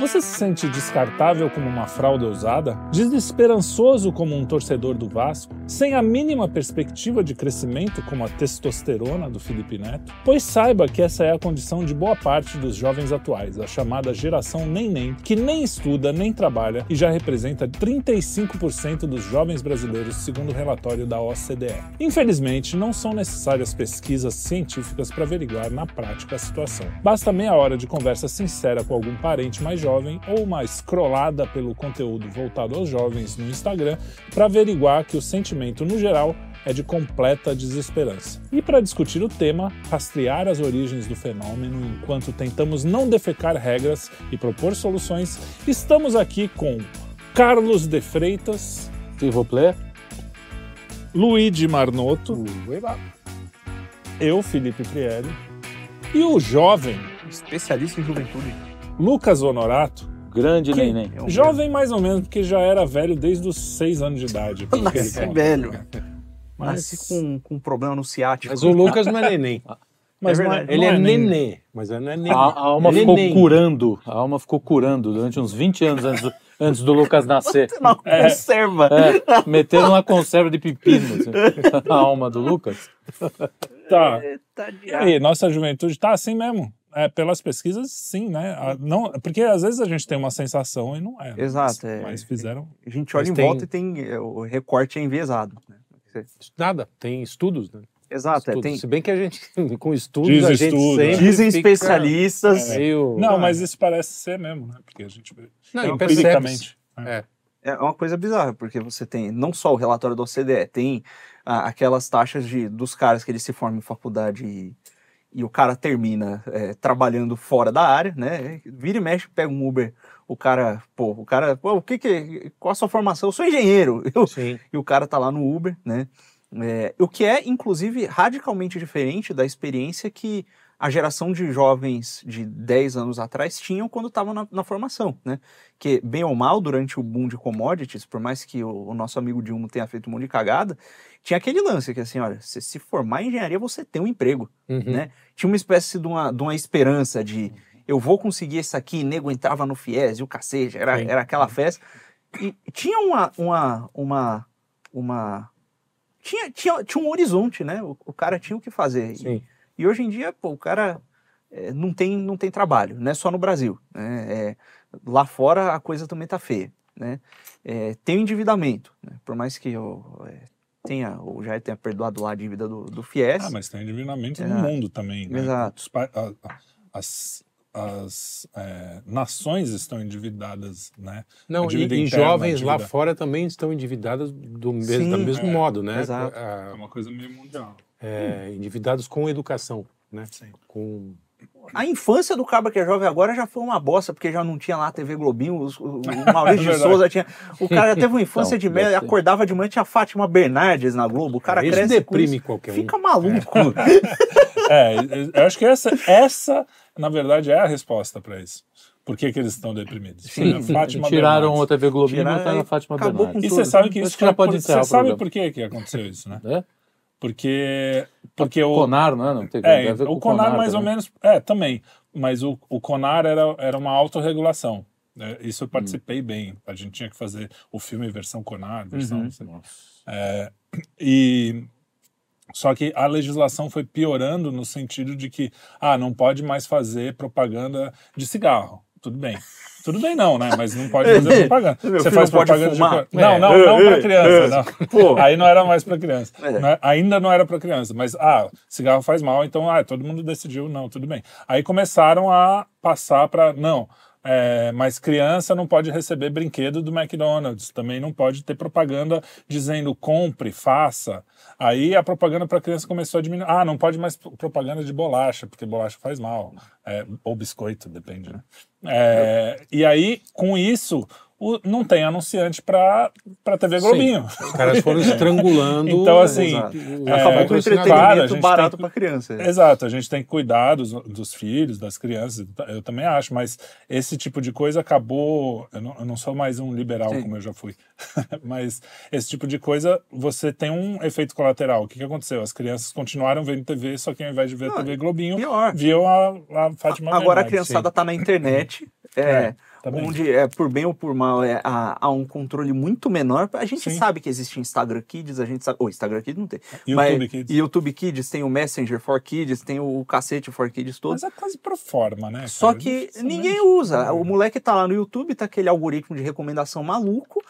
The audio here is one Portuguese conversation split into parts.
Você se sente descartável como uma fralda usada? Desesperançoso como um torcedor do Vasco? Sem a mínima perspectiva de crescimento como a testosterona do Felipe Neto? Pois saiba que essa é a condição de boa parte dos jovens atuais, a chamada geração nem-nem, que nem estuda nem trabalha e já representa 35% dos jovens brasileiros, segundo o relatório da OCDE. Infelizmente, não são necessárias pesquisas científicas para averiguar na prática a situação. Basta meia hora de conversa sincera com algum parente mais jovem ou uma escrolada pelo conteúdo voltado aos jovens no Instagram para averiguar que o sentimento, no geral, é de completa desesperança. E para discutir o tema, rastrear as origens do fenômeno enquanto tentamos não defecar regras e propor soluções, estamos aqui com Carlos de Freitas, plaît. Luigi Marnoto, eu, Felipe Prielli, e o jovem Especialista em juventude. Lucas Honorato, Grande que- neném. É jovem mais ou menos, porque já era velho desde os seis anos de idade. Conta. velho. Mas- Nasci com, com um problema no ciático. Mas o Lucas não é neném. Mas É não verdade. Ele não é, nem- nenê, mas ele não é neném. A, a alma é ficou curando. A alma ficou curando durante uns 20 anos antes do, antes do Lucas nascer. Não, conserva. É, meteram uma conserva de pepino assim, a alma do Lucas. Tá. E aí, nossa juventude tá assim mesmo. É, pelas pesquisas, sim, né? A- Não, porque às vezes a gente tem uma sensação e não é. né? Exato, Mas, é. mas fizeram. A gente olha em tem- volta e tem é, o recorte é enviesado. né? Nada, tem estudos, né? Exato, é, tem, Se bem que a gente, com estudos, Diz a gente estudo, sempre né? dizem fica especialistas. meio- Não, Ah, mas isso parece ser mesmo, né? Porque a gente vê Não, é, empiricamente. É. É uma coisa bizarra, porque você tem não só o relatório da OCDE, tem ah, aquelas taxas de, dos caras que eles se formam em faculdade e, e o cara termina é, trabalhando fora da área, né? Vira e mexe, pega um Uber, o cara, pô, o cara, pô, o que que, qual a sua formação? Eu sou engenheiro. Eu, Sim. e o cara tá lá no Uber, né? É, o que é, inclusive, radicalmente diferente da experiência que a geração de jovens de 10 anos atrás tinham quando estavam na, na formação, né? Que, bem ou mal, durante o boom de commodities, por mais que o, o nosso amigo Dilma tenha feito um monte de cagada, tinha aquele lance que, assim, olha, se se formar em engenharia, você tem um emprego, Uhum. né? Tinha uma espécie de uma, de uma esperança de eu vou conseguir isso aqui, nego entrava no FIES e o cacete, era, Sim. era aquela festa. E tinha uma, uma, uma, uma tinha, tinha, tinha um horizonte, né? O, o cara tinha o que fazer. Sim. e hoje em dia, pô, o cara é, não, tem, não tem trabalho, não é só no Brasil. Né? É, lá fora a coisa também tá feia, né? É, tem o endividamento, né? por mais que eu é, tenha, o Jair tenha perdoado lá a dívida do, do FIES. Ah, mas tem endividamento no Exato. mundo também. Né? Exato. Os pa- a- a- As, as é, nações estão endividadas, né? Não, e, e interna, jovens lá fora também estão endividados do mes Sim, do mesmo é, modo, né? exato. É Ah, uma coisa meio mundial. É, endividados com educação, né? Sim. Com A infância do cabra que é jovem agora já foi uma bosta, porque já não tinha lá a TV Globinho, os- o, Maurício de Verdade. Souza tinha. O cara teve uma infância Então, de merda, acordava de manhã, tinha a Fátima Bernardes na Globo, o cara Isso cresce. deprime isso, qualquer um. Fica maluco. É, eu acho que essa, essa, na verdade, é a resposta para isso. Por que, que eles estão deprimidos? Sim. A Fátima Tiraram Bernardes. o TV Globinho e botaram a Fátima acabou Bernardes. E tudo. você sabe que isso que já pode Você o sabe por que, que aconteceu isso, né? É? Porque, porque o, Conar, não é? Não tem, É, o Conar, mais ou também. menos. É, também. Mas o, o Conar era, era uma autorregulação. né? Isso eu participei bem. A gente tinha que fazer o filme versão Conar, versão. Uhum. É, e. Só que a legislação foi piorando no sentido de que, ah, não pode mais fazer propaganda de cigarro. Tudo bem. Tudo bem não, né? Mas não pode fazer propaganda. Você faz não propaganda de... Não, É. não, não para criança, não. Aí não era mais para criança. É. Não é- ainda não era para criança, mas ah, cigarro faz mal, então ah, todo mundo decidiu não, tudo bem. Aí começaram a passar para não, é, mas criança não pode receber brinquedo do McDonald's, também não pode ter propaganda dizendo compre, faça. Aí a propaganda para criança começou a diminuir. Ah, não pode mais pro- propaganda de bolacha, porque bolacha faz mal. É, ou biscoito, depende, né? É, e aí, com isso, o- não tem anunciante para TV Globinho. Os caras foram estrangulando. Então, assim, é, Acabou com o claro, entretenimento gente barato tem- pra criança. Exato, a gente tem que cuidar dos, dos filhos, das crianças, eu também acho, mas esse tipo de coisa acabou. Eu não, eu não sou mais um liberal Sim. como eu já fui, mas esse tipo de coisa você tem um efeito colateral. O que, que aconteceu? As crianças continuaram vendo TV, só que ao invés de ver Não, TV Globinho, Pior. viam a, a Fátima Agora a criançada tá na internet. É, Também. onde é por bem ou por mal é, há, há um controle muito menor. A gente Sim. sabe que existe Instagram Kids, a gente sabe. Ou Instagram Kids não tem. YouTube mas, Kids. YouTube Kids, tem o Messenger for Kids, tem o cacete for Kids todo. Mas é quase pro forma, né? Só cara? que Isso ninguém usa. O moleque tá lá no YouTube, tá aquele algoritmo de recomendação maluco.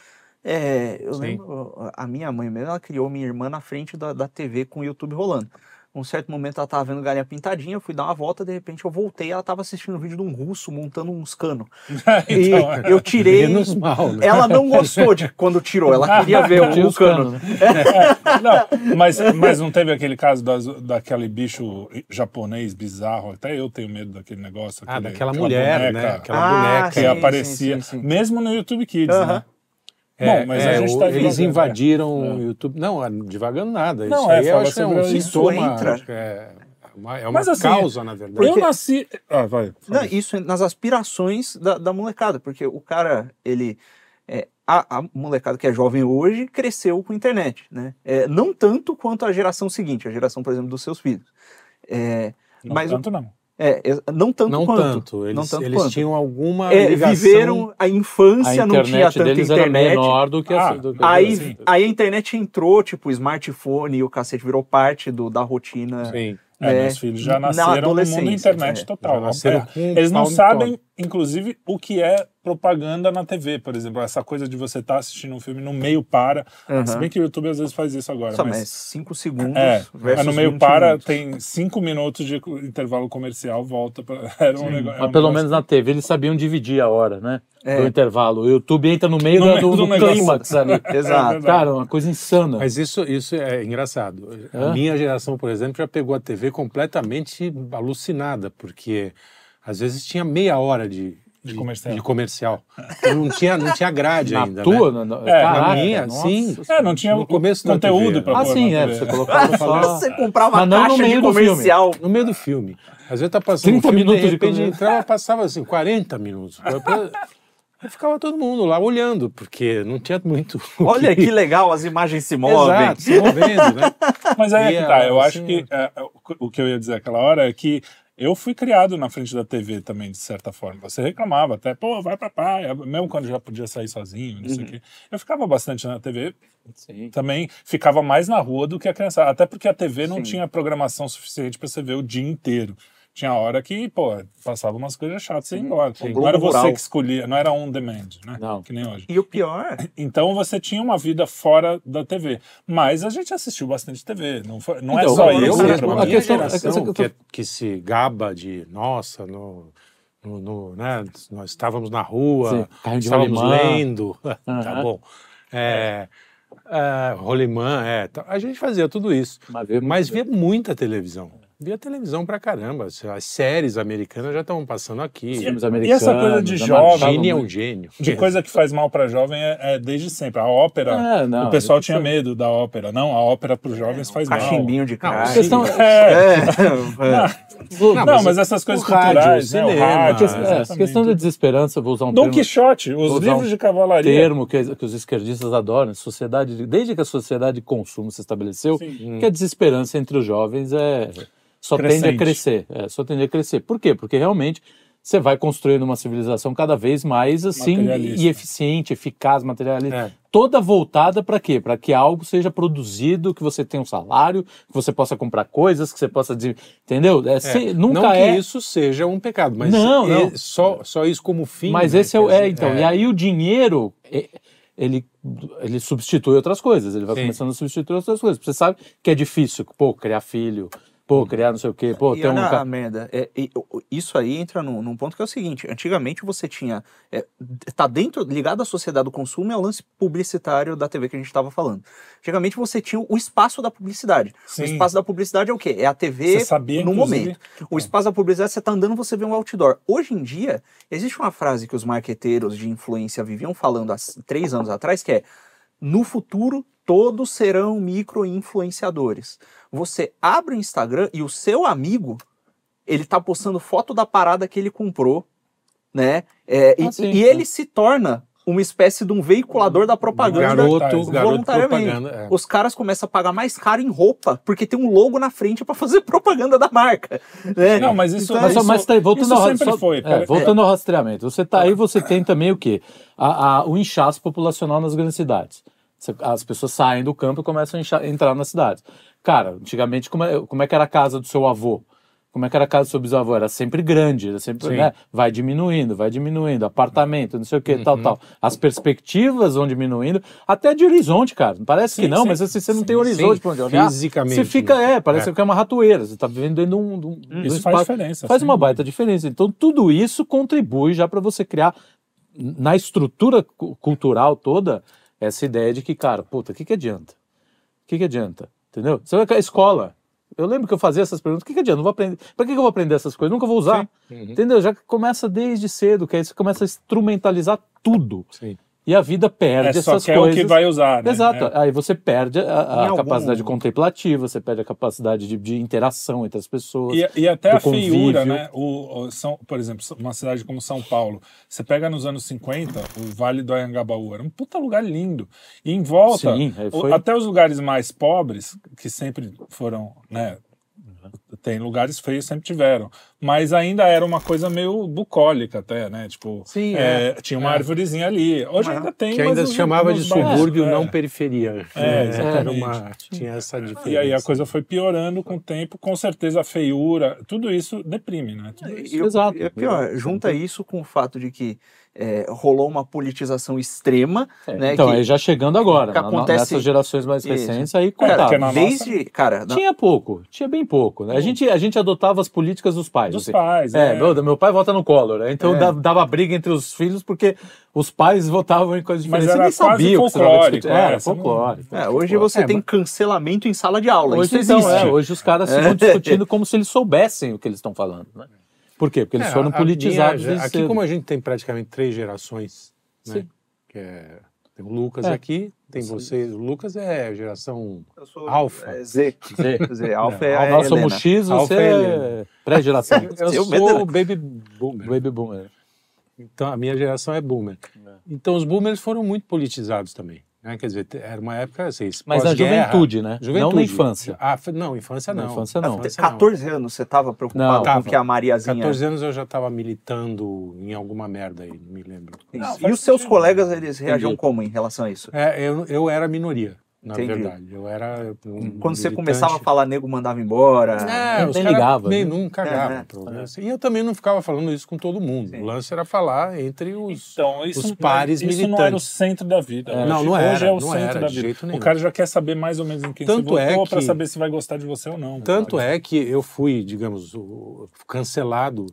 É, eu Sim. lembro, a minha mãe mesmo, ela criou minha irmã na frente da, da TV com o YouTube rolando. Um certo momento ela tava vendo Galinha Pintadinha, eu fui dar uma volta, de repente eu voltei, ela tava assistindo um vídeo de um russo montando uns canos. E Então, é. eu tirei. Menos mal, né? Ela não gostou de quando tirou, ela queria ver o, cano. né? Não, mas, mas não teve aquele caso das, daquele bicho japonês bizarro? Até eu tenho medo daquele negócio. Ah, aquele- daquela aquela mulher, boneca né? Aquela Ah, boneca. Que sim, aparecia, sim, sim, sim. mesmo no YouTube Kids, Aham. né? É, Bom, mas é, a gente o- tá eles invadiram É. o YouTube. Não, é devagando nada. Não, isso é, aí eu acho que é um sintoma. entra. É uma, é uma Mas assim, causa, na verdade. Eu nasci. Ah, vai. Não, isso nas aspirações da, da molecada, porque o cara, ele. é, a, a molecada que é jovem hoje cresceu com a internet, né? É, não tanto quanto a geração seguinte, a geração, por exemplo, dos seus filhos. É, Não mas o- tanto não. É, não tanto não quanto. tanto. Eles, não tanto eles quanto. tinham alguma É, ligação. viveram a A infância, não tinha tanta deles era internet. menor do que a Ah, do que Aí, Sim. aí a internet entrou, tipo, o smartphone e o cacete virou parte do, da rotina. Sim. É, É, meus filhos já na nasceram no mundo internet é. total. Nasceram É, Eles não sabem. Inclusive, o que é propaganda na TV, por exemplo. Essa coisa de você estar assistindo um filme no meio para. Aham. Se bem que o YouTube às vezes faz isso agora. Só, mas... 5 segundos É, versus é no meio 20 para, minutos. tem cinco minutos de intervalo comercial, volta para. Era um negócio. Mas pelo menos na TV eles sabiam dividir a hora, né? É. Do intervalo. O YouTube entra no meio, No da- meio do, do do negócio. clímax ali. Exato. verdade. Cara, uma coisa insana. Mas isso, isso é engraçado. Hã? A minha geração, por exemplo, já pegou a TV completamente alucinada, porque às vezes tinha meia hora de, De comercial. de comercial. Não tinha, não tinha grade na ainda. tua? né? na, na, É, caraca, na minha, nossa sim. É, não tinha No começo conteúdo para Ah, pôr sim, é. Você colocava só... Você comprava Mas não no caixa de meio do filme. comercial. No meio do filme. Às vezes tá passando 30 um filme, minutos de de repente comercial. entrava, passava assim, 40 minutos. Aí ficava todo mundo lá olhando, porque não tinha muito. Olha que legal, as imagens se movem. Exato, se movendo, né? Mas aí é que tá. Eu assim, acho que é, o que eu ia dizer aquela hora é que eu fui criado na frente da TV também, de certa forma. Você reclamava até, pô, vai pra praia, mesmo quando já podia sair sozinho, não sei o Uhum. quê. Eu ficava bastante na TV, Sim. também ficava mais na rua do que a criança. Até porque a TV não Sim. tinha programação suficiente para você ver o dia inteiro. Tinha hora que, pô, passava umas coisas chatas e ia embora. Sim. Não era Globo você Rural. que escolhia, não era on demand, né? Não. Que nem hoje. E o pior, Então você tinha uma vida fora da TV. Mas a gente assistiu bastante TV. Não, foi, não Então, é só eu isso. mesmo, né, a questão- questão, a questão- que, que se gaba de, nossa, no, no, no, né, nós estávamos na rua, Sim, estávamos lendo, tá Aham. bom. É, é, rolimã, é, tá, a gente fazia tudo isso. Mas vê- Mas via muita televisão. Via televisão pra caramba. As séries americanas já estavam passando aqui. Filmes E americanos. essa coisa de né, jovem, Gene é um gênio. De coisa que faz mal para jovem é, é desde sempre. A ópera, É, não, o pessoal isso tinha é- medo da ópera. Não, a ópera para os jovens faz mal. cachimbinho de Não, crack. A questão É, É, é. Vou- não, mas mas, essas coisas o rádio, culturais, o né, o cinema, rádio, a questão, é, questão da desesperança, vou usar um Dom termo, Quixote, os livros um de cavalaria. termo que, que os esquerdistas adoram, sociedade, desde que a sociedade de consumo se estabeleceu, Sim. que a desesperança entre os jovens é só tende a Crescente. crescer, é, só tende a crescer. Por quê? Porque realmente você vai construindo uma civilização cada vez mais assim e eficiente, eficaz, materialista, É. toda voltada para quê? Para que algo seja produzido, que você tenha um salário, que você possa comprar coisas, que você possa, de- entendeu? É, se- nunca não que é isso seja um pecado, mas Não, é- não. Só, só isso como fim. Mas né, esse é, é então. E aí o dinheiro, é, ele, ele substitui outras coisas. Ele vai Sim. começando a substituir outras coisas. Você sabe que é difícil, pô, criar filho, pô, criar não sei o quê, pô, E ter um. olha ca- a merda, é, o- isso aí entra num, num ponto que é o seguinte, antigamente você tinha, é, tá dentro, ligado à sociedade do consumo, é o lance publicitário da TV que a gente estava falando. Antigamente você tinha o espaço da publicidade. Sim. O espaço da publicidade é o quê? É a TV sabia, no inclusive, momento. O espaço da publicidade, você tá andando, você vê um outdoor. Hoje em dia, existe uma frase que os marqueteiros de influência viviam falando há três anos atrás, que é, no futuro, todos serão micro-influenciadores. Você abre o Instagram e o seu amigo, ele tá postando foto da parada que ele comprou, né? É, e- Ah, sim, e, ele se torna uma espécie de um veiculador da propaganda garoto, garoto garoto voluntariamente. propaganda. é. Os caras começam a pagar mais caro em roupa, porque tem um logo na frente pra fazer propaganda da marca. né? Não, mas isso, Então, Mas, isso, mas tá aí, voltando isso ao, sempre só- foi. é, voltando ao rastreamento. Você tá aí, você tem também o quê? A- a- o inchaço populacional nas grandes cidades. As pessoas saem do campo e começam a entrar nas cidades. Cara, antigamente, como é, como é que era a casa do seu avô? Como é que era a casa do seu bisavô? Era sempre grande, era sempre, Sim. né? Vai diminuindo, vai diminuindo, apartamento, não sei o que, tal, tal. As perspectivas vão diminuindo, até de horizonte, cara. Parece que Sim, não, sim. mas assim, você não tem horizonte pra onde olhar. Fisicamente, Você fica, né? é, parece É. que é uma ratoeira. Você tá vivendo dentro de um, de um- Isso faz espaço- diferença, Faz uma baita diferença. Então, tudo isso contribui já para você criar na estrutura cu- cultural toda essa ideia de que, cara, puta, o que, que adianta? O que, que adianta? Entendeu? Você vai com a escola. Eu lembro que eu fazia essas perguntas. O que, que adianta? Não vou aprender. Para que, que eu vou aprender essas coisas? Nunca vou usar. Entendeu? Já começa desde cedo, que aí você começa a instrumentalizar tudo. Sim. E a vida perde É só essas que é coisas. o que vai usar, né? Exato. É. Aí você perde a, a algum- capacidade contemplativa, você perde a capacidade de, de interação entre as pessoas. E, e até do a feiura, convívio. né? O, o São, por exemplo, uma cidade como São Paulo, você pega nos anos 50, o Vale do Anhangabaú, era um puta lugar lindo. E em volta, Sim, o- foi- até os lugares mais pobres, que sempre foram, né? Tem lugares feios, sempre tiveram. Mas ainda era uma coisa meio bucólica até, né? Tipo, Sim, é, tinha uma É. árvorezinha ali. Hoje ainda tem, Que ainda mas se chamava de subúrbio, é. não periferia. É, era exatamente. uma, tinha essa diferença. E aí a coisa foi piorando com o tempo, com certeza a feiura, tudo isso deprime, né? Tudo isso. E o- Exato. é pior, junta isso com o fato de que é, rolou uma politização extrema, né? então, que, aí já chegando agora, que acontece- nessas gerações mais Isso. recentes, aí, coitado. na desde, cara, na- Tinha pouco, tinha bem pouco. Né? A, gente, a gente adotava as políticas dos pais. Dos assim. pais, É, é. meu, meu pai vota no Collor, né? então É. dava, dava briga entre os filhos porque os pais votavam em coisas Mas diferentes. era Você nem sabia o que folclórico, é, Era não- folclórico. é, hoje você É, tem mas- cancelamento em sala de aula. Hoje, isso então, existe. é, hoje os caras ficam discutindo como se eles soubessem o que eles estão falando. Né? Por quê? Porque eles É, foram a politizados. minha- aqui, cedo. como a gente tem praticamente três gerações, né? Sim. Que é, tem o Lucas É. aqui, tem vocês. O Lucas é geração sou, Alfa. é, Z. Z. Z. Alfa é a Nós somos. X, você é é pré-geração. Eu Eu sou mesmo. o baby boomer. Baby boomer. Então, a minha geração é boomer. Então, os boomers foram muito politizados também. Né? Quer dizer, era uma época assim, Mas na juventude, né? Não na infância. Ah, não, infância Na não. infância não. Infância 14 anos você tava preocupado Não. com Tava. que a Mariazinha... 14 anos eu já estava militando em alguma merda aí, não me lembro. Não, e os seus sentido. colegas, eles reagiam Entendi. como em relação a isso? É, eu, eu era minoria, na Entendi. verdade. Eu era um Quando você começava a falar, nego mandava embora. É, Nem ligava, Nem, né? não cagavam. É, pro lance. E eu também não ficava falando isso com todo mundo. Sim. O lance era falar entre os. Então, isso, os não- pares isso não era o militantes. centro da vida. É. Hoje, Não, não hoje era, é o não centro era, da vida. O cara já quer saber mais ou menos em quem Tanto você é votou pra que- saber se vai gostar de você ou não. Tanto é que eu fui, digamos, cancelado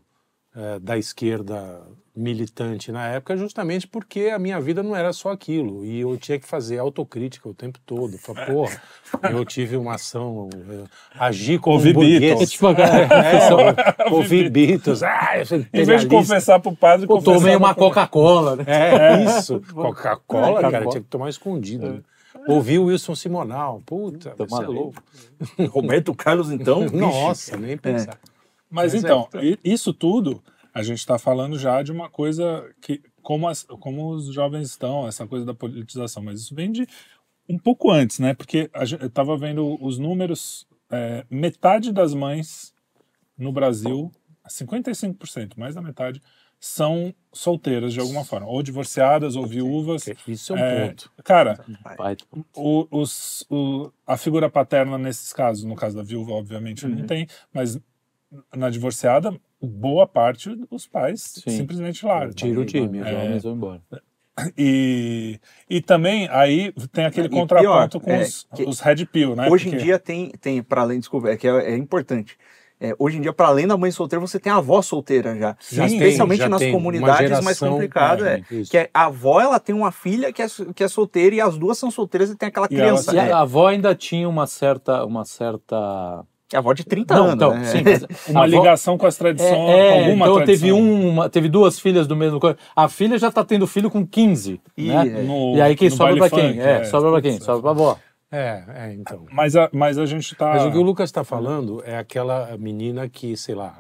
eh, da esquerda militante na época justamente porque a minha vida não era só aquilo e eu tinha que fazer autocrítica o tempo todo. Falar, porra, eu tive uma ação, eh, agi como Ouvi um. Beatles. É tipo, É, ouvi Beatles. Ah, eu Em vez de confessar pro padre, confessava tomei uma Coca-Cola, né? É, isso. Coca-Cola, cara, tinha que tomar escondido. né? Ouvi o Wilson Simonal. Puta, Tá você é louco. Roberto Carlos, então? Nossa, nem pensar. Mas Mas é. então, i- isso tudo, a gente está falando já de uma coisa que, como, as- como os jovens estão, essa coisa da politização, mas isso vem de um pouco antes, né? Porque a gente, eu estava vendo os números, é, metade das mães no Brasil, 55%, mais da metade, são solteiras de alguma forma, ou divorciadas, ou viúvas. Isso é um É, ponto. Cara, o, os, o- a figura paterna nesses casos, no caso da viúva, obviamente, não tem, mas na divorciada, boa parte dos pais Sim. simplesmente largam. Tira o time. Os É. homens vão embora. E, e também aí tem aquele E contraponto pior, com é, os, que os red pill, né? Hoje em Porque- dia tem, tem para além, desculpa, é que é, é importante. É, hoje em dia, para além da mãe solteira, você tem a avó solteira já. Sim, Especialmente já nas tem comunidades mais geração, complicado. É, é, que é, a avó ela tem uma filha que é, que é solteira e as duas são solteiras e tem aquela E criança. E né? a avó ainda tinha uma certa. Uma certa... Que é a avó de 30 Não, anos. então, né? sim, uma avó- ligação com as tradições, É, é, alguma então tradição. teve uma, teve duas filhas do mesmo coisa. A filha já tá tendo filho com 15, Ih, né? é. No- E aí quem sobra pra baile quem? funk, é, sobra pra quem? Sobra pra avó. É, é, então. Mas a, mas a gente tá... Mas o que o Lucas está falando é aquela menina que, sei lá,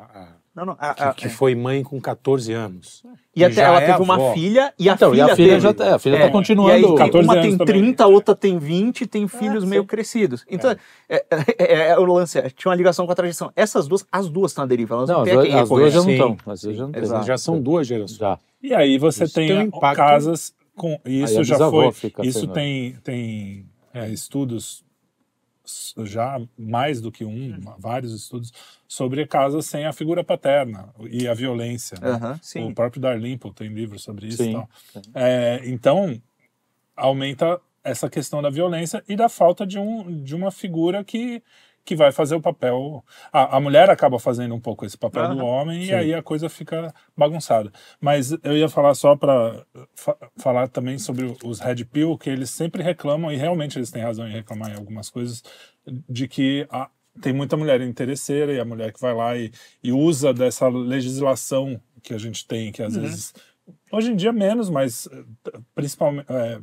Não, não. a- que, a- que foi mãe com 14 anos. E até ela é teve uma avó. filha e a Então, filha e a filha teve. já tá, a filha É, tá E continuando. aí tem, 14 uma anos tem também. 30, a outra tem 20, tem filhos sim. meio crescidos. Então, é, é- é o lance, é, tinha uma ligação com a tradição. Essas duas, as duas estão à deriva, elas não, Não, as as duas já não estão. As duas já não estão. Já são duas gerações. Já. E aí você Isso tem, tem um casas com isso já foi isso tem tem é, estudos já mais do que um vários estudos sobre casas sem a figura paterna e a violência né? Sim. o próprio Darlimpo tem livro sobre isso e Sim. É, então aumenta essa questão da violência e da falta de um de uma figura que que vai fazer o papel. A, a mulher acaba fazendo um pouco esse papel do Aham, homem e sim. aí a coisa fica bagunçada. Mas eu ia falar só para falar também sobre os Red Pill, que eles sempre reclamam, e realmente eles têm razão em reclamar em algumas coisas, de que a- tem muita mulher interesseira e a mulher que vai lá e, e usa dessa legislação que a gente tem, que às vezes. Hoje em dia menos, mas eh, principalmente. é,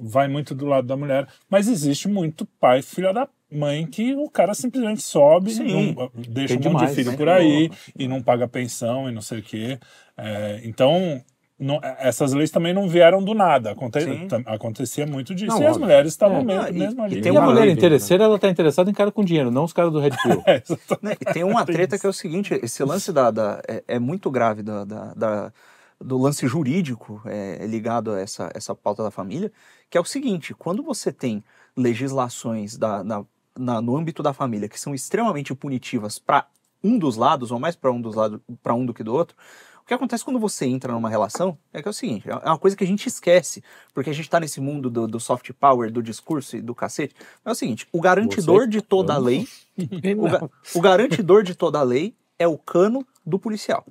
vai muito do lado da mulher, mas existe muito pai, filha da mãe, que o cara simplesmente sobe, Sim. não- deixa Tem um monte demais, de filho né? por aí e não paga pensão e não sei o quê. É, então, não- essas leis também não vieram do nada. Aconte, acontecia muito disso. Não, e as óbvio. mulheres estavam É. mesmo, e- mesmo e ali. tem E a uma mulher lei, interesseira, ela tá interessada em cara com dinheiro, não os caras do Red Pill. É. Né, E tem uma treta que é o seguinte: esse lance da, da- é, é muito grave da, da- da- do lance jurídico é, ligado a essa, essa pauta da família, que é o seguinte: quando você tem legislações da, na- na- no âmbito da família que são extremamente punitivas para um dos lados, ou mais para um dos lados, para um do que do outro. O que acontece quando você entra numa relação é que é o seguinte, é uma coisa que a gente esquece, porque a gente tá nesse mundo do, do soft power, do discurso e do cacete. É o seguinte, o garantidor Você- de toda a lei o, ga- o garantidor de toda a lei é o cano do policial.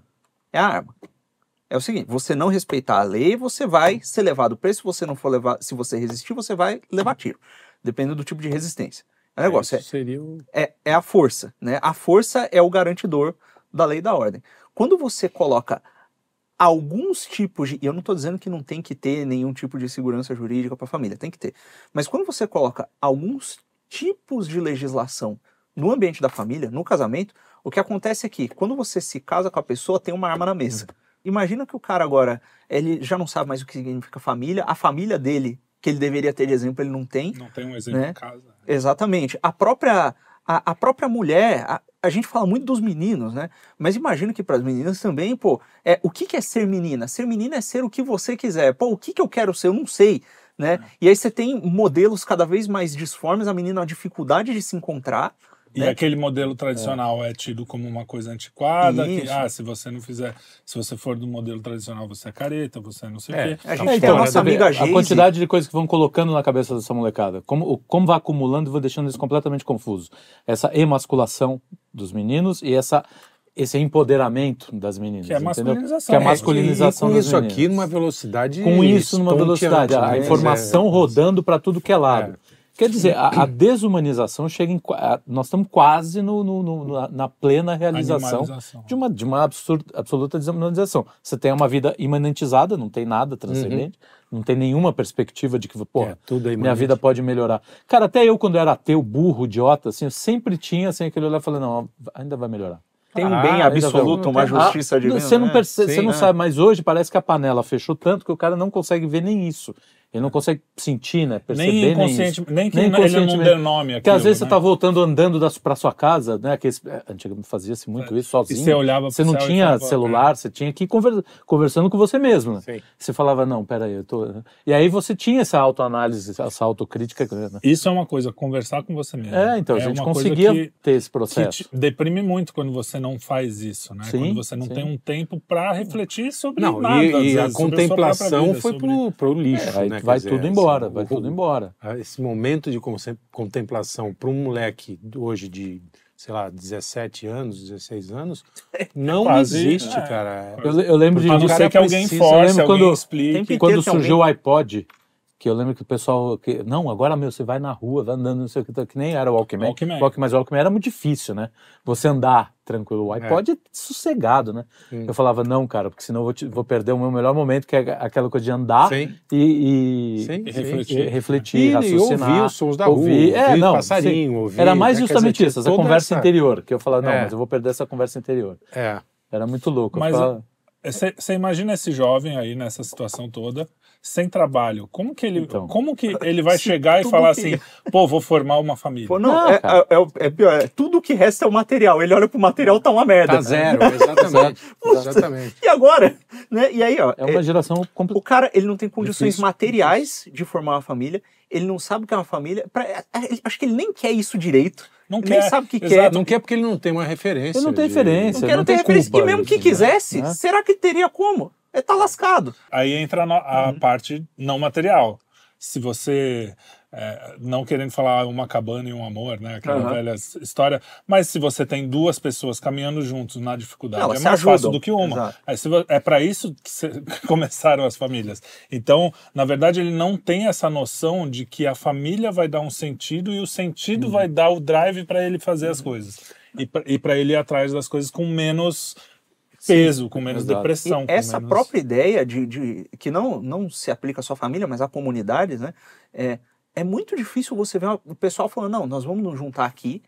É a arma. É o seguinte, você não respeitar a lei, você vai ser levado preso. Se você não for levar, se você resistir, você vai levar tiro. Dependendo do tipo de resistência. É o negócio, é, seria o... é, é a força, né? A força é o garantidor da lei e da ordem. Quando você coloca alguns tipos de. E eu não estou dizendo que não tem que ter nenhum tipo de segurança jurídica para a família, tem que ter. Mas quando você coloca alguns tipos de legislação no ambiente da família, no casamento, o que acontece é que quando você se casa com a pessoa, tem uma arma na mesa. Imagina que o cara agora, ele já não sabe mais o que significa família, a família dele, que ele deveria ter de exemplo, ele não tem. Não tem um exemplo Né? em casa. Exatamente. A própria, a, a própria mulher, a, a gente fala muito dos meninos, né? Mas imagino que para as meninas também, pô, é, o que, que é ser menina? Ser menina é ser o que você quiser. Pô, o que, que eu quero ser? Eu não sei, né? E aí você tem modelos cada vez mais disformes, a menina a dificuldade de se encontrar. E né? aquele modelo tradicional é. tido como uma coisa antiquada, que, ah, se você não fizer, se você for do modelo tradicional, você é careta, você é não sei o É. quê. A gente É, então, nossa amiga A Geise. quantidade de coisas que vão colocando na cabeça dessa molecada. Como, como vai acumulando e vai deixando eles completamente confusos. Essa emasculação dos meninos e essa, esse empoderamento das meninas. Que é a masculinização. Que é a É, masculinização e, e com isso meninas. aqui numa velocidade com isso numa velocidade, a, né? informação É. rodando para tudo que é lado. Quer dizer, a, a desumanização chega em. a- nós estamos quase no, no- no- na, na plena realização de uma, de uma absurda, absoluta desumanização. Você tem uma vida imanentizada, não tem nada transcendente, não tem nenhuma perspectiva de que, porra, É, tudo é minha vida pode melhorar. Cara, até eu, quando era ateu, burro, idiota, assim, eu sempre tinha assim, aquele olhar e falei, não, ainda vai melhorar. Tem um Ah, bem absoluto, uma Ah, justiça divina. Você não, né? percebe, você Sim, não é. sabe, mas hoje parece que a panela fechou tanto que o cara não consegue ver nem isso. Ele não consegue sentir, né? Perceber Nem nem, inconsciente, isso. nem que Nem ele não dê nome Porque às vezes né? você tá voltando andando da, pra sua casa, né? Que é, antigamente fazia-se muito isso E sozinho. você olhava Você não e tinha celular, você tinha que ir conver- conversando com você mesmo. Né? Sim. Você falava, não, peraí, eu tô. E aí você tinha essa autoanálise, essa autocrítica. Né? Isso é uma coisa, conversar com você mesmo. É, então, a gente conseguia que- ter esse processo. deprime muito quando você não faz isso, né? Sim, quando você não sim. tem um tempo para refletir sobre Não, nada. e, e a contemplação vida, foi sobre- pro, pro lixo, É, aí né? Vai dizer, tudo assim, embora, o- vai tudo embora. Esse momento de contemplação para um moleque hoje de, sei lá, 17 anos, 16 anos, não Quase, existe, é. cara. Eu, eu lembro de. O cara ser que alguém precisa- eu force, lembro alguém quando- explique. Tem que- quando surgiu o iPod, que eu lembro que o pessoal. Que, não, agora, meu, você vai na rua, vai andando, não sei o que, que nem era o Walkman. Walkman. Walkman, mas o Walkman era muito difícil, né? Você andar tranquilo. O iPod é, sossegado, né? Hum. Eu falava, não, cara, porque senão eu vou, te- vou perder o meu melhor momento, que é aquela coisa de andar Sim, e, e, sim, e sim. refletir. e refletir, raciocinar. ouvir os sons da rua, ouvir. É, ouvir não, passarinho, ouvir... Era mais né? Quer justamente dizer, isso, essa conversa essa- interior, que eu falava, não, É. mas eu vou perder essa conversa interior. É. Era muito louco. eu Mas ficava- Você imagina esse jovem aí nessa situação toda, sem trabalho. Como que ele, Então. como que ele vai chegar e falar que- assim, pô, vou formar uma família? Pô, não, Não, é, é- é o- é pior. é tudo que resta é o material. Ele olha pro material, tá uma merda. Tá zero, exatamente. exatamente. E agora? Né? E aí, ó. É uma geração O complicada. cara, ele não tem condições Difícil, materiais de formar uma família, ele não sabe o que é uma família. pra- é- é- acho que ele nem quer isso direito. Não nem quer. sabe o que Exato. quer. Não quer porque ele não tem uma referência. Ele não tem de- referência. Não quer, não, não tem referência. culpa E mesmo que isso, né? quisesse, Né? será que teria como? Ele tá lascado. Aí entra a Uhum. parte não material. Se você, é, não querendo falar uma cabana e um amor, né? Aquela Aham. velha história, mas se você tem duas pessoas caminhando juntos na dificuldade, Elas é mais fácil do que uma. Exato. Vo- é para isso que se- começaram as famílias. Então, na verdade, ele não tem essa noção de que a família vai dar um sentido e o sentido Uhum. vai dar o drive para ele fazer as coisas. E para ele ir atrás das coisas com menos peso, com menos exato. depressão. Essa menos- própria ideia de, de- que não, não se aplica à sua família, mas a comunidades, né? É, é muito difícil você ver o pessoal falando, não, nós vamos nos juntar aqui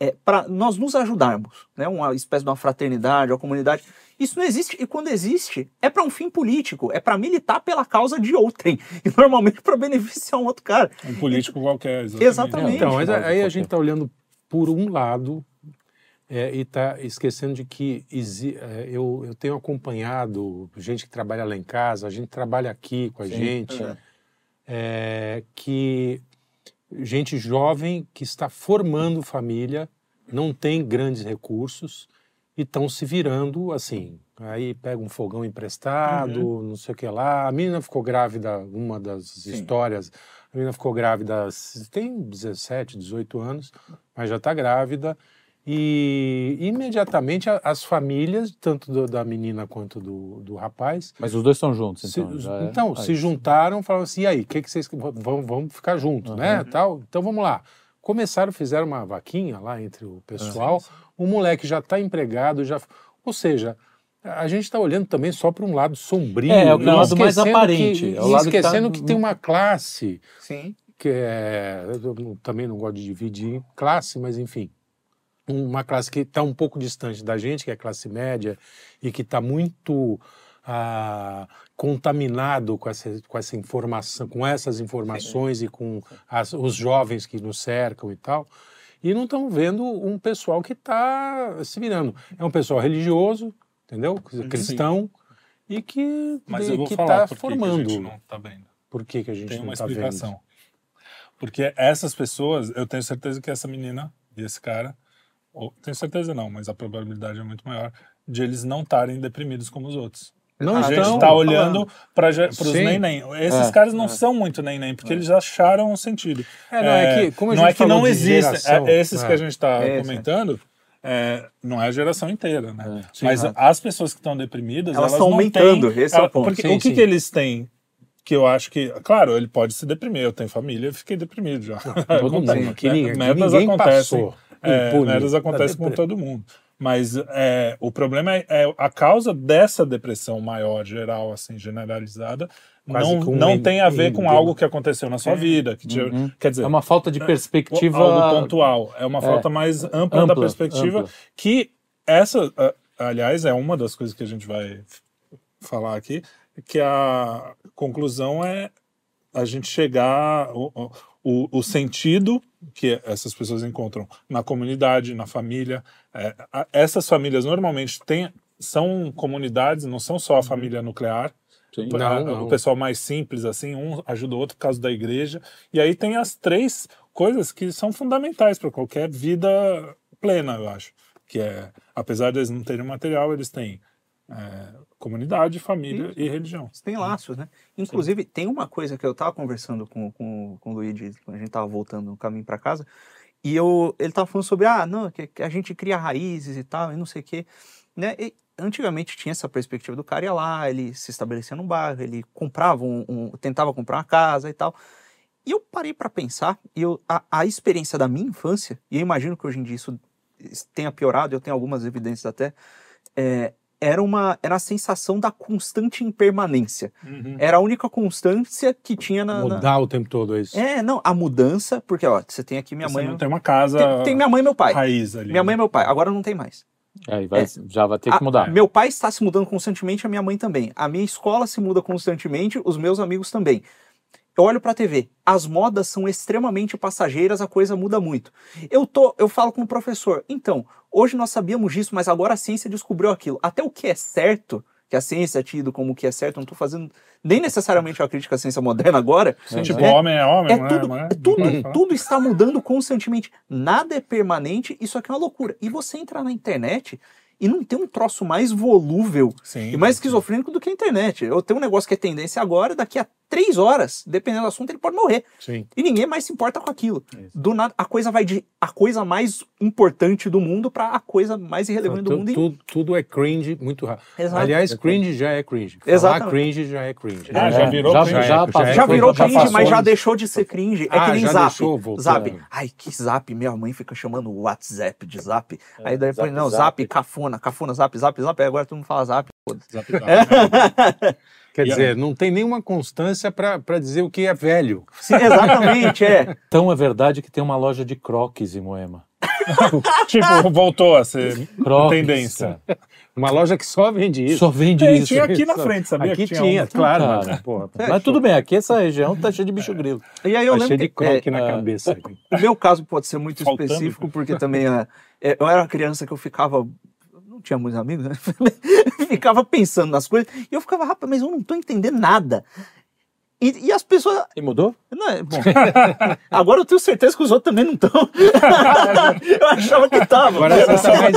é, para nós nos ajudarmos, né? Uma espécie de uma fraternidade, uma comunidade. Isso não existe, e quando existe, é para um fim político, é para militar pela causa de outrem, e normalmente para beneficiar um outro cara. Um político qualquer, exatamente. Exatamente. Então, mas aí a gente está olhando por um lado é, e está esquecendo de que é, eu, eu tenho acompanhado gente que trabalha lá em casa, a gente trabalha aqui com a Sim, gente, é. É, que gente jovem que está formando família, não tem grandes recursos e estão se virando assim. Aí pega um fogão emprestado, não sei o que lá. A menina ficou grávida, uma das histórias, a menina ficou grávida, tem 17, 18 anos, mas já está grávida. E imediatamente as famílias, tanto do- da menina quanto do, do rapaz, Mas os dois estão juntos, se- então. já é- então, aí. se juntaram, falaram assim, e aí, o que, que vocês vamos, vamos ficar juntos, né? Tal. Então vamos lá. Começaram, fizeram uma vaquinha lá entre o pessoal. O moleque já está empregado, já. Ou seja, a gente está olhando também só para um lado sombrio. É, é o lado mais esquecendo aparente, Que, é o lado que tá- esquecendo que, tem uma classe Sim. que é. Eu também não gosto de dividir classe, mas enfim. Uma classe que está um pouco distante da gente, que é a classe média, e que está muito ah, contaminado com essa, com essa informação, com essas informações e com as- os jovens que nos cercam e tal. E não estão vendo um pessoal que está se virando. É um pessoal religioso, entendeu? Cristão, e que está que formando. não tá vendo. Por que, que a gente Tem não uma está vendo? explicação. Porque essas pessoas, eu tenho certeza que essa menina e esse cara, ou, tenho certeza não, mas a probabilidade é muito maior, de eles não estarem deprimidos como os outros. Não a gente está falando. olhando para os nem-nem. Esses É, caras não são muito nem-nem, porque eles já acharam um sentido. É, não, é que, como a não é que não existem. é, esses é. que a gente está É, comentando, é, não é a geração inteira, né? É, sim, Mas é. as pessoas que estão deprimidas, Elas elas, estão não aumentando, têm- esse é o ponto. Porque Sim, o que, sim. que eles têm? Que eu acho que, claro, ele pode se deprimir. Eu tenho família, eu fiquei deprimido já. Todo mundo, que ninguém- que ninguém acontecem. passou É, merdas da acontecem com todo mundo. Mas é, o problema é, é a causa dessa depressão maior, geral, assim, generalizada, Quase não, não tem a ver com algo que aconteceu na sua vida. Que te- Uhum. Quer dizer, É uma falta de perspectiva. algo pontual. É uma É. falta mais ampla, da Ampla, perspectiva ampla. que essa, aliás, é uma das coisas que a gente vai falar aqui, que a conclusão é a gente chegar o, o, o sentido que essas pessoas encontram na comunidade, na família. É, a- essas famílias normalmente têm, são comunidades, não são só a família nuclear. Sim. Não, A- não. O pessoal mais simples, assim, um ajuda o outro por causa da igreja. E aí tem as três coisas que são fundamentais para qualquer vida plena, eu acho. Que é, apesar de eles não terem material, eles têm é, comunidade, família e religião. Você tem laços, né? Inclusive, tem uma coisa que eu tava conversando com, com, com o Luigi quando a gente tava voltando no caminho para casa, e eu, ele tava falando sobre, ah, não, que, que a gente cria raízes e tal, e não sei o quê. Né? E antigamente tinha essa perspectiva do cara ia lá, ele se estabelecia num bairro, ele comprava um, um- tentava comprar uma casa e tal. E eu parei para pensar, e eu, a, a experiência da minha infância, e eu imagino que hoje em dia isso tenha piorado, eu tenho algumas evidências até, é, era uma era a sensação da constante impermanência. Era a única constância que tinha na. na- Mudar o tempo todo, é isso. É, não, a mudança, porque ó, você tem aqui minha Você mãe. não tem uma casa Tem, tem minha mãe e meu pai. raiz ali. Minha mãe e né? meu pai. Agora não tem mais. Aí vai, É. já vai ter A- que mudar. Meu pai está se mudando constantemente, a minha mãe também. A minha escola se muda constantemente, os meus amigos também. Eu olho pra TV, as modas são extremamente passageiras, a coisa muda muito. Eu tô, eu falo com o professor, então, hoje nós sabíamos disso, mas agora a ciência descobriu aquilo. Até o que é certo, que a ciência é tido como o que é certo, não tô fazendo nem necessariamente uma crítica à ciência moderna agora. Tipo, é- homem é homem, É não tudo, é Não tudo, tudo está mudando constantemente. Nada é permanente, isso aqui é uma loucura. E você entra na internet e não tem um troço mais volúvel Sim, e mais sim. esquizofrênico do que a internet. Eu tenho um negócio que é tendência agora, daqui a três horas, dependendo do assunto, ele pode morrer. Sim. E ninguém mais se importa com aquilo. Do nada, a coisa vai de a coisa mais importante do mundo para a coisa mais irrelevante do Tu- mundo. e- tudo, tudo é cringe muito rápido. Exato. Aliás, cringe já é cringe. Falar Exatamente. cringe já é cringe. Ah, já É, virou já, cringe. já, Já é Já foi- virou já cringe, passou. mas já deixou de ser cringe. É Ah, que nem já zap. deixou. Zap. Ai, que zap. Minha mãe fica chamando o WhatsApp de zap. Aí depois, zap, não, zap. zap, cafona, cafona, zap, zap, zap. Aí agora todo mundo fala zap. Zap, zap. Quer E dizer, não tem nenhuma constância para dizer o que é velho. Sim, exatamente, é. Então é verdade que tem uma loja de croques em Moema. tipo, voltou a ser Crocs. tendência. Uma loja que só vende isso. Só vende Tem, isso. tinha aqui na frente, sabia? Aqui que tinha, um? claro. Cara. Mas, porra, Mas tudo bem, aqui essa região tá cheia de bicho grilo. E aí eu tá lembro cheio de que, croque é, na é, cabeça. o meu caso pode ser muito Faltando. específico, porque também é, é, eu era uma criança que eu ficava. Tinha muitos amigos, né? ficava pensando nas coisas. E eu ficava, rapaz, mas eu não tô entendendo nada. E, e as pessoas. E mudou? Não, é, bom, agora eu tenho certeza que os outros também não estão. eu achava que tava. Agora você tá mais...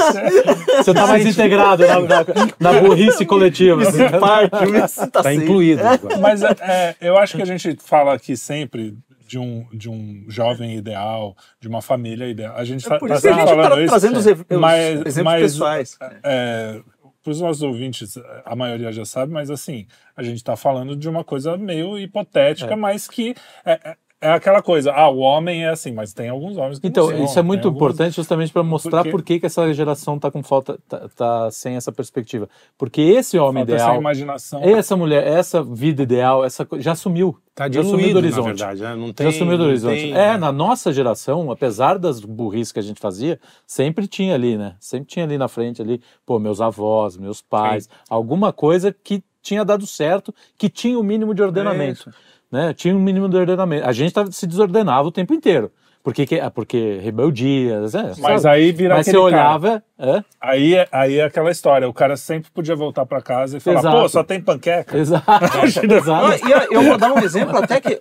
Você tá mais integrado na, na, na burrice coletiva. Parte, me sinto tá incluído agora. Mas é, é, eu acho que a gente fala aqui sempre de um, de um jovem ideal, de uma família ideal. A gente tá, Por tá isso gente tá falando isso. trazendo os, ev- os mas- exemplos mas- pessoais. É, para os nossos ouvintes, a maioria já sabe, mas assim, a gente está falando de uma coisa meio hipotética, É. mas que é, é- é aquela coisa, ah, o homem é assim, mas tem alguns homens que Então, não são, isso é muito alguns- importante justamente para mostrar Porque- por que, que essa geração tá com falta, tá, tá sem essa perspectiva. Porque esse homem falta essa ideal, imaginação. essa mulher, essa vida ideal, essa já sumiu. Tá já sumiu do horizonte. verdade. né? Não tem, já sumiu do horizonte. tem- É, na nossa geração, apesar das burrices que a gente fazia, sempre tinha ali, né? Sempre tinha ali na frente ali, pô, meus avós, meus pais, alguma coisa que tinha dado certo, que tinha o mínimo de ordenamento, né? Tinha um mínimo de ordenamento. A gente tava, se desordenava o tempo inteiro. Porque, que- ah, porque rebeldias, é, Mas sabe? aí vira Mas você olhava, é, Aí, é- aí é aquela história, o cara sempre podia voltar para casa e falar, Exato. pô, só tem panqueca. exato, exato. e eu- eu vou dar um exemplo até que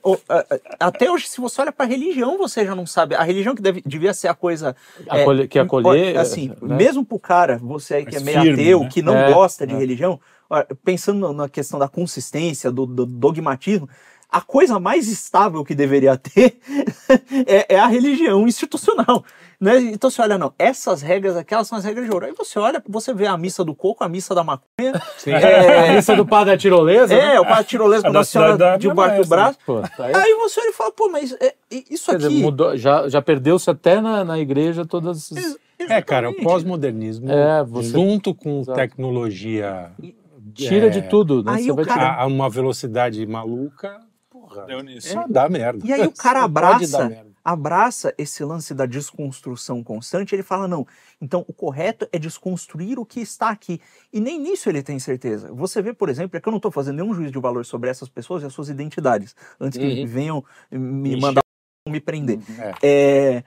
até hoje se você olha para religião você já não sabe a religião que deve- devia ser a coisa é, Acolher- que acolher, assim né? mesmo pro cara você aí que é meio firme, ateu né? que não É, gosta de é. religião pensando na questão da consistência do, do dogmatismo a coisa mais estável que deveria ter é, é a religião institucional. Né? Então você olha, não, essas regras aqui, elas são as regras de ouro. Aí você olha, você vê a missa do coco, a missa da maconha, É, a missa do padre da tirolesa, né? é, o padre tirolesa com da a senhora cidade da debaixo minha do braço. Pô, tá aí. Aí você olha e fala, pô, mas é, isso Quer aqui. dizer, mudou, já, já perdeu-se até na, na igreja todas as... É, cara, o pós-modernismo, É, você- junto com Exato. tecnologia Tira é, de tudo, né? Aí Você vai cara- tirar. a uma velocidade maluca, porra, Deu nisso. só dá merda. E aí o cara abraça, abraça esse lance da desconstrução constante, ele fala, não, então o correto é desconstruir o que está aqui. E nem nisso ele tem certeza. Você vê, por exemplo, é que eu não estou fazendo nenhum juízo de valor sobre essas pessoas e as suas identidades, antes que Uhum. venham me Ixi. mandar me prender. É. É,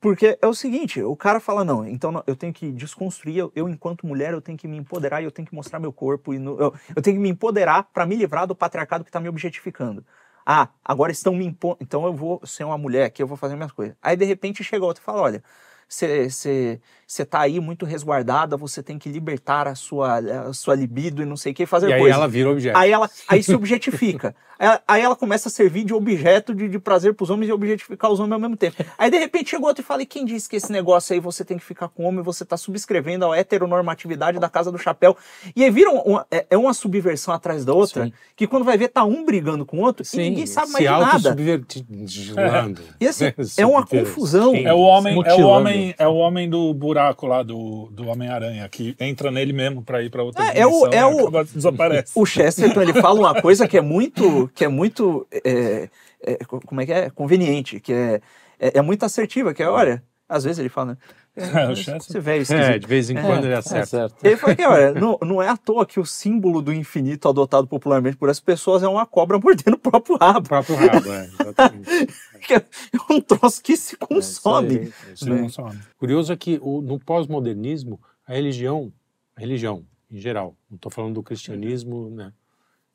porque é o seguinte, o cara fala, não, então eu tenho que desconstruir, eu, eu, enquanto mulher, eu tenho que me empoderar e eu tenho que mostrar meu corpo, e no- eu, eu tenho que me empoderar para me livrar do patriarcado que está me objetificando. Ah, agora estão me impondo, então eu vou ser uma mulher aqui, eu vou fazer minhas coisas. Aí de repente chega outro e fala, olha, você tá aí muito resguardada, você tem que libertar a sua, a sua libido e não sei o que, fazer E aí coisas. ela vira objeto. Aí ela aí se objetifica. Aí- ela começa a servir de objeto de, de prazer pros homens e objetificar os homens ao mesmo tempo. Aí de repente chega outro e fala: e quem disse que esse negócio aí você tem que ficar com homem, você tá subscrevendo a heteronormatividade da casa do chapéu. E aí vira uma, é, é uma subversão atrás da outra, Sim. que quando vai ver, tá um brigando com o outro e ninguém sabe mais de nada. auto-subvertilando. E assim, é uma confusão. É o homem, é o homem, é o homem do buraco lá do, do Homem-Aranha, que entra nele mesmo para ir para outra É, é o- dimensão é o- acaba- desaparece. O Chesterton ele fala uma coisa que é muito, que é muito, é, é, co- como é que é, conveniente, que é, é, é muito assertiva, que é, olha, às vezes ele fala, né, É, o Chester. Esse velho É, de vez em quando ele É acerta. certo. Ele falou que, olha, não, não é à toa que o símbolo do infinito adotado popularmente por essas pessoas é uma cobra mordendo o próprio O rabo. próprio rabo, é, exatamente. É um troço que se É isso consome. aí, é isso aí. não só. Curioso é que o- no pós-modernismo, a religião, a religião em geral, não estou falando do cristianismo, né,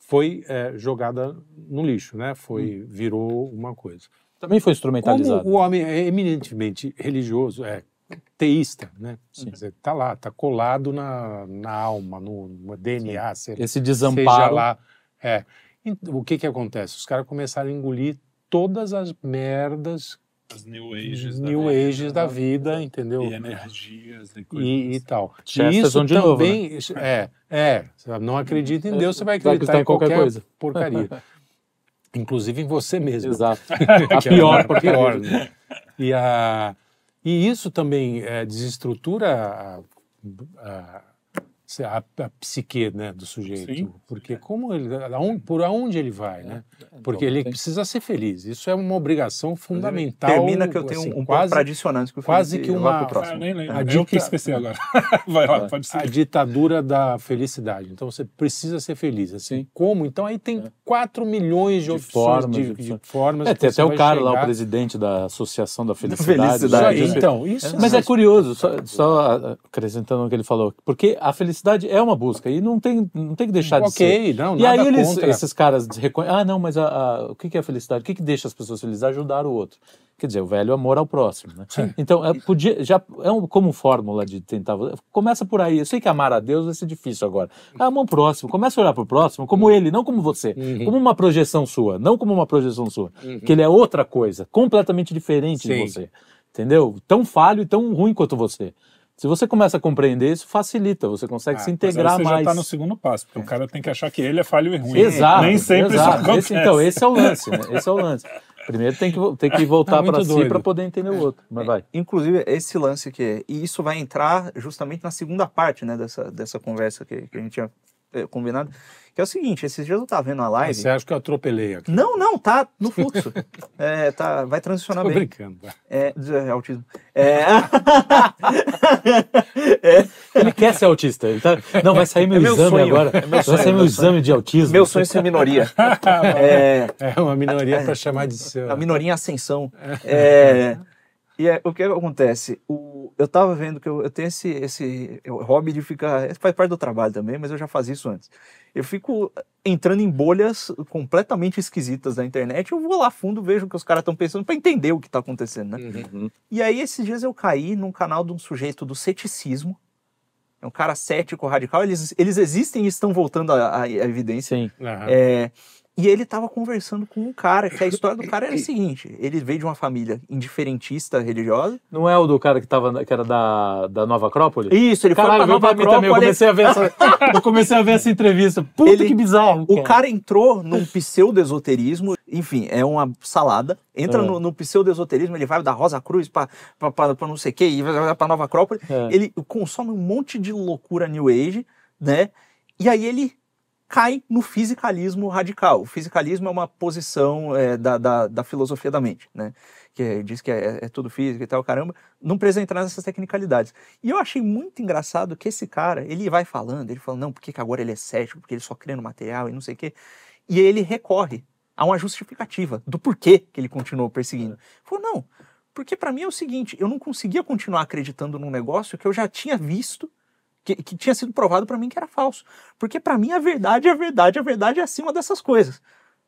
foi é, jogada no lixo, né? Foi, virou uma coisa. Também foi Como instrumentalizado. o homem é eminentemente religioso, é teísta, né? Sim. Quer dizer, tá lá, tá colado na, na alma, no, no DNA, seja, Esse seja desamparo. lá. É. O que que acontece? Os caras começaram a engolir todas as merdas As New Ages. New da vida, Ages da vida, entendeu? E energias e coisas. E, e tal. E isso de novo, né? também, é, é, você não acredita em Deus, você vai Vai acreditar acreditar em qualquer qualquer, coisa. porcaria. Inclusive em você mesmo. Exato. A pior a pior. porcaria. né? E, a, e isso também é, desestrutura a, a, a, a psique né, do sujeito. Sim. Porque como ele, aonde- por aonde ele vai, né? Porque ele tem- precisa ser feliz. Isso é uma obrigação fundamental. Termina que eu tenho assim, um, quase, para adicionar antes que o quase que uma- pro Ah, próximo. nem lembro. A Eu que esqueci agora. Vai lá, pode a ditadura da felicidade. Então você precisa ser feliz. Assim, como? Então aí tem 4 milhões de, De opções, formas, de, de formas. É, tem até o cara lá, o chegar. presidente da Associação da Felicidade. Felicidade, Isso aí, né? então, isso Mas é curioso, só, só acrescentando o que ele falou, porque a felicidade é uma busca e não tem, não tem que deixar de ser. Ok, não, E aí eles, contra. esses caras reconhecem, ah, não, mas a, a- o que é felicidade? O que, que deixa as pessoas felizes? Ajudar o outro. Quer dizer, o velho amor ao próximo, né? Então, é, podia, já, é um, como fórmula de tentar... Começa por aí. Eu sei que amar a Deus vai ser difícil agora. Ama o próximo. Começa a olhar para o próximo como ele, não como você. Uhum. Como uma projeção sua, não como uma projeção sua. Que ele é outra coisa, completamente diferente Sim. de você. Entendeu? Tão falho e tão ruim quanto você. Se você começa a compreender isso, facilita. Você consegue Ah, se mas aí integrar você mais. já tá no segundo passo, porque o cara tem que achar que ele é falho e ruim. Exato. Nem sempre exato. isso acontece. Esse, então, esse é o lance, né? Esse é o lance. Primeiro tem que, tem que voltar Tá muito para si para poder entender o outro. Mas vai. Inclusive, esse lance que é, e isso vai entrar justamente na segunda parte, né, dessa, dessa conversa que, que a gente tinha combinado, que é o seguinte, esses dias eu tava vendo a live... Você acha que eu atropelei aqui? Não, não, tá no fluxo. É, tá, vai transicionar Tô bem. brincando. É, é, autismo. É, Ele quer ser autista. Ele tá... Não, vai sair meu, É meu exame sonho. agora. É meu vai sonho, sair meu meu sonho. exame de autismo. meu sonho é ser minoria. É, É uma minoria para chamar de seu. a minoria em ascensão. É, e é, o que acontece? O, eu tava vendo que eu, eu tenho esse, esse hobby de ficar. Faz parte do trabalho também, mas eu já fazia isso antes. Eu fico entrando em bolhas completamente esquisitas da internet. Eu vou lá fundo, vejo o que os caras estão pensando para entender o que tá acontecendo, né? Uhum. E aí, esses dias eu caí num canal de um sujeito do ceticismo. É um cara cético, radical. Eles, eles existem e estão voltando à, à- evidência. Sim. Aham. É, e ele estava conversando com um cara, que a história do cara era a seguinte: ele veio de uma família indiferentista religiosa. Não é o do cara que, tava, que era da, da Nova Acrópole? Isso, ele Caralho, foi pra pra Nova mim também. Eu Acrópole. comecei a ver essa, eu comecei a ver essa entrevista. Puta Ele- que bizarro. O cara entrou num pseudo-esoterismo, enfim, é uma salada. Entra É. no, no pseudo-esoterismo, ele vai da Rosa Cruz pra, pra, pra, pra não sei o que, e vai pra Nova Acrópole. É. Ele consome um monte de loucura New Age, né? E aí ele cai no fisicalismo radical. O fisicalismo é uma posição é, da, da, da filosofia da mente, né? Que é- diz que é, é tudo físico e tal, caramba. Não precisa entrar nessas tecnicalidades. E eu achei muito engraçado que esse cara, ele vai falando, ele fala, não, por que agora ele é cético? Porque ele só crê no material e não sei o quê. E ele recorre a uma justificativa do porquê que ele continuou perseguindo. Falou, não, porque para mim é o seguinte, eu não conseguia continuar acreditando num negócio que eu já tinha visto, que, que tinha sido provado para mim que era falso. Porque para mim a verdade é a verdade, a verdade é acima dessas coisas.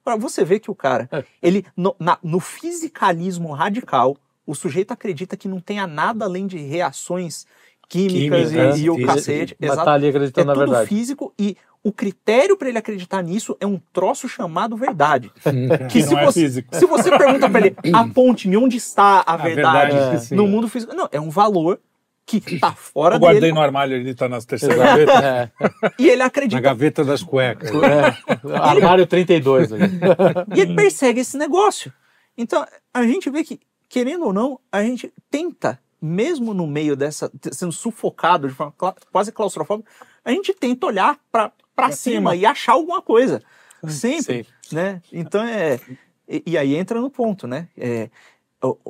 Para você ver que o cara, ele no, na- no fisicalismo radical, o sujeito acredita que não tenha nada além de reações químicas, Químicas, e, e o físicas. cacete. Mas exato. tá ali É acreditando na tudo verdade. físico e o critério para ele acreditar nisso é um troço chamado verdade. Que se não é você, físico. se você pergunta para ele, aponte-me onde está a, verdade, verdade, sim. no mundo físico. Não, é um valor que tá fora Eu guardei dele no armário, ele tá nas terceiras Exato. gavetas. É, e ele Na acredita. gaveta das cuecas. é. Armário 32. ali. E ele persegue esse negócio. Então, a gente vê que, querendo ou não, a gente tenta, mesmo no meio dessa, sendo sufocado de forma cla- quase claustrofóbica, a gente tenta olhar para cima cima. e achar alguma coisa. Sempre. Sempre. Né? Então, é. E, e aí entra no ponto, né? É,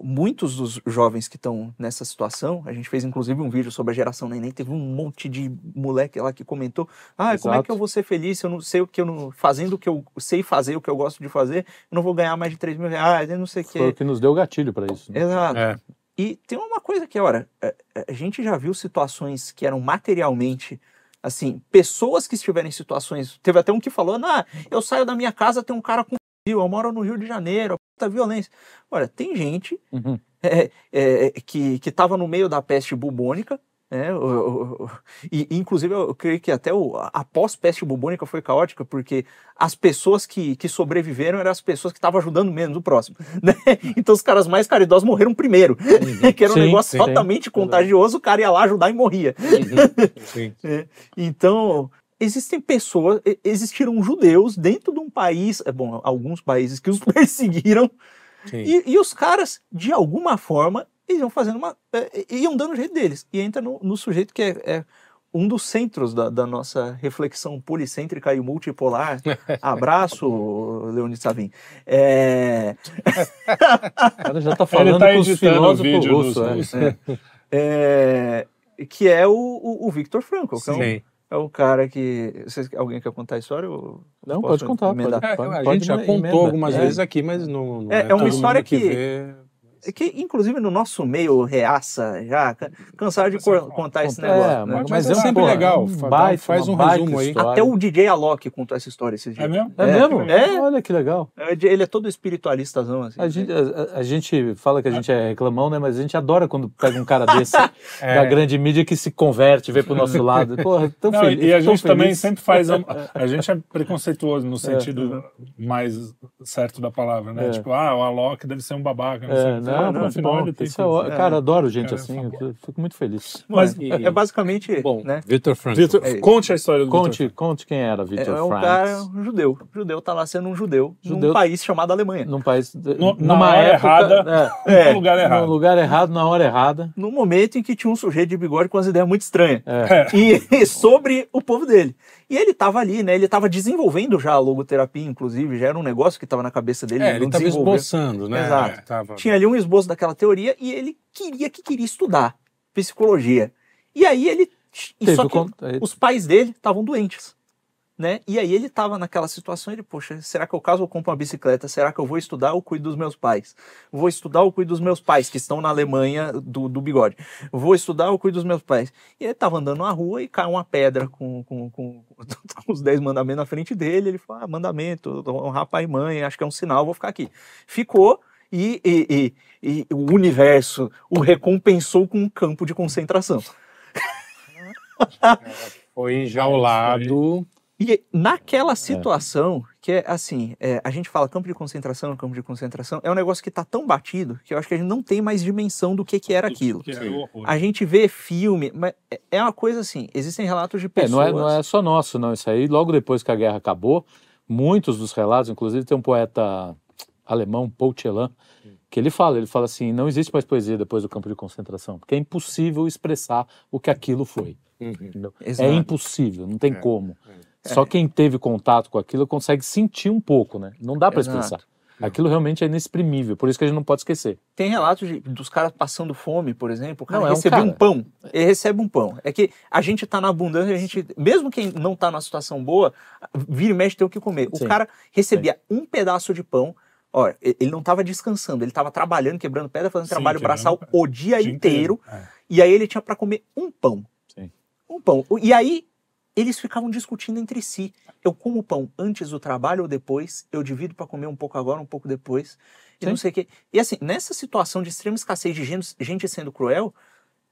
muitos dos jovens que estão nessa situação, a gente fez inclusive um vídeo sobre a geração neném, teve um monte de moleque lá que comentou: "Ah, como é que Exato. eu vou ser feliz se eu não sei o que eu não fazendo o que eu sei fazer, o que eu gosto de fazer, eu não vou ganhar mais de 3 mil reais, eu não sei o Foi o que". que nos deu gatilho para isso. né? Exato. É. E tem uma coisa que, ora, a, a gente já viu situações que eram materialmente, assim, pessoas que estiverem em situações. Teve até um que falou: ah, eu saio da minha casa, tem um cara com fuzil, eu moro no Rio de Janeiro, puta violência. Olha, tem gente Uhum. é, é, que que estava no meio da peste bubônica. né, o- o- o- e inclusive eu creio que até o, a pós-peste bubônica foi caótica, porque as pessoas que, que sobreviveram eram as pessoas que estavam ajudando menos o próximo. né? Então os caras mais caridosos morreram primeiro, que era um Sim, negócio sim. altamente contagioso, o cara ia lá ajudar e morria. Sim. É, Então, existem pessoas, existiram judeus dentro de um país, é bom, alguns países que os perseguiram, Sim. e, e os caras, de alguma forma, eles iam fazendo uma. é, iam dando o jeito deles. E entra no, no sujeito que é, é um dos centros da, da nossa reflexão policêntrica e multipolar. Abraço, Leonid Savin. É, O cara já tá falando tá com os filósofos russos. dos é. é, que é o, o, o Viktor Frankl, que é um, Sim. É um cara que. Vocês, alguém quer contar a história? ou Não, posso pode contar. Pode? É, pode, a pode gente já emenda- contou algumas é. vezes aqui, mas não, não É, é uma todo história mundo que- vê. É que, inclusive, no nosso meio reaça, já ca- cansaram de cor- contar esse É, negócio. né? mas, Mas é é sempre legal. um baita, faz um resumo aí. história. Até o DJ Alok contou essa história esses dias. É mesmo? É, mesmo? É. Olha que legal. É, Ele é todo espiritualistazão, assim. A gente, a, a gente fala que a gente é reclamão, né? Mas a gente adora quando pega um cara desse É. da grande mídia que se converte, vem pro nosso lado. Porra, tão Não, feliz. e a gente também sempre faz. A, a gente é preconceituoso no sentido mais certo da palavra, né? É. Tipo, ah, o Alok deve ser um babaca. Não sei É. não, no não, final bom, isso é, cara, adoro gente Cara, assim, são eu fico muito feliz. Mas Mas- é, é basicamente. Bom, né? Victor Frankl. Vitor, É conte a história do Vitor. Conte, conte quem era É, Victor é um Franks. cara um judeu. O judeu tá lá sendo um judeu, Judeu- num país chamado Alemanha. Num país. No- na numa hora época. errada. É, No lugar errado. no lugar errado, na hora errada. No momento em que tinha um sujeito de bigode com umas ideias muito estranhas. É. E sobre o povo dele. E ele tava ali, né? Ele tava desenvolvendo já a logoterapia, inclusive, já era um negócio que tava na cabeça dele. É, ele estava esboçando, né? Exato. É, tava- tinha ali um esboço daquela teoria e ele queria que queria estudar psicologia. E aí ele Teve só que con- os pais dele estavam doentes, né? E aí ele estava naquela situação, ele, poxa, será que eu caso eu compro uma bicicleta? Será que eu vou estudar ou cuido dos meus pais? Vou estudar ou cuido dos meus pais que estão na Alemanha do, do bigode? Vou estudar ou cuido dos meus pais? E ele estava andando na rua e caiu uma pedra com, com, com os 10 mandamentos na frente dele. Ele falou: ah, mandamento, honrar pai e mãe, acho que é um sinal, vou ficar aqui. Ficou e, e, e- e o universo o recompensou com um campo de concentração. Foi enjaulado. E naquela situação, que é assim, é, a gente fala campo de concentração, campo de concentração, é um negócio que tá tão batido que eu acho que a gente não tem mais dimensão do que, que era aquilo. Que era horror. A gente vê filme, mas é- é uma coisa assim, existem relatos de É, pessoas... não, é, não é só nosso, não. Isso aí, logo depois que a guerra acabou, muitos dos relatos, inclusive tem um poeta alemão, Paul Celan, que ele fala, ele fala assim, não existe mais poesia depois do campo de concentração, porque é impossível expressar o que aquilo foi. Uhum. É impossível, não tem É, como. Só quem teve contato com aquilo consegue sentir um pouco, né? Não dá para expressar. Aquilo realmente é inexprimível, por isso que a gente não pode esquecer. Tem relatos de- dos caras passando fome, por exemplo. O cara Não, é um recebeu um, cara. pão. Ele recebe um pão. É que a gente tá na abundância, a gente, mesmo quem não tá numa situação boa, vira e mexe tem o que comer. O Sim. cara recebia um pedaço de pão. Olha, ele não estava descansando, ele estava trabalhando, quebrando pedra, fazendo Sim, trabalho braçal o dia, Dia inteiro. É. E aí ele tinha para comer um pão. Sim. Um pão. E aí eles ficavam discutindo entre si. Eu como pão antes do trabalho ou depois? Eu divido para comer um pouco agora, um pouco depois. E Sim. não sei o quê. E assim, nessa situação de extrema escassez de gente, gente sendo cruel,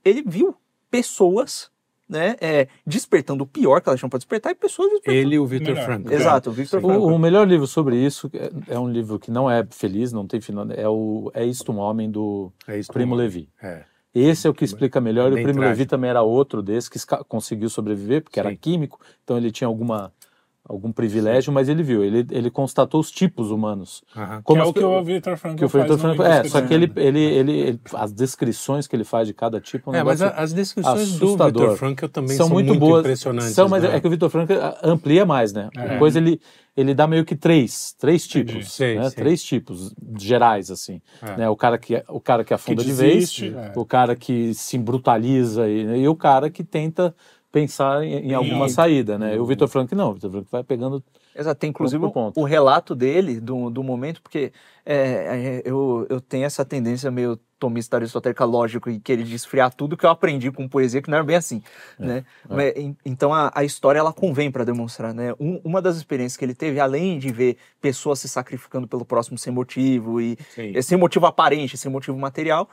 ele viu pessoas, né, é, despertando o pior que elas tinham para despertar e pessoas despertando. Ele e o Victor. Frankl. Exato, o Victor O, Frankl. o melhor livro sobre isso é, é um livro que não é feliz, não tem final, é o É Isto um Homem, do É. Primo Levi. É. Esse é o que explica melhor. E o Bem Primo. Levi também era outro desse que conseguiu sobreviver, porque era Sim. químico, então ele tinha alguma algum privilégio, mas ele viu, ele, ele constatou os tipos humanos. Aham. Que é as o que o Victor Frankl que o Victor no Frankl- é, só do que ele, ele, ele, ele- as descrições que ele faz de cada tipo, é um É, mas as descrições do assustador. Victor Frankl também são, são, muito, boas, impressionantes. São, mas né? é que o Victor Frankl ah, amplia mais, né? É. Depois ele ele dá meio que três, três tipos, Sei, né? sei. Três tipos gerais assim, É. né? O cara que o cara que afunda de desiste, vez, é. o cara que se brutaliza e, e o cara que tenta pensar em, em alguma algo. saída, né? E o Victor Frankl não, o Victor Frankl vai pegando Exato, tem inclusive Ponto ponto. o relato dele do, do momento, porque é, é, eu, eu tenho essa tendência meio tomista aristotélica lógico e querer desfriar tudo que eu aprendi com poesia, que não era bem assim, né? Mas, en- então a, a história ela convém para demonstrar, né? Um- uma das experiências que ele teve, além de ver pessoas se sacrificando pelo próximo sem motivo e Sim. sem motivo aparente, sem motivo material,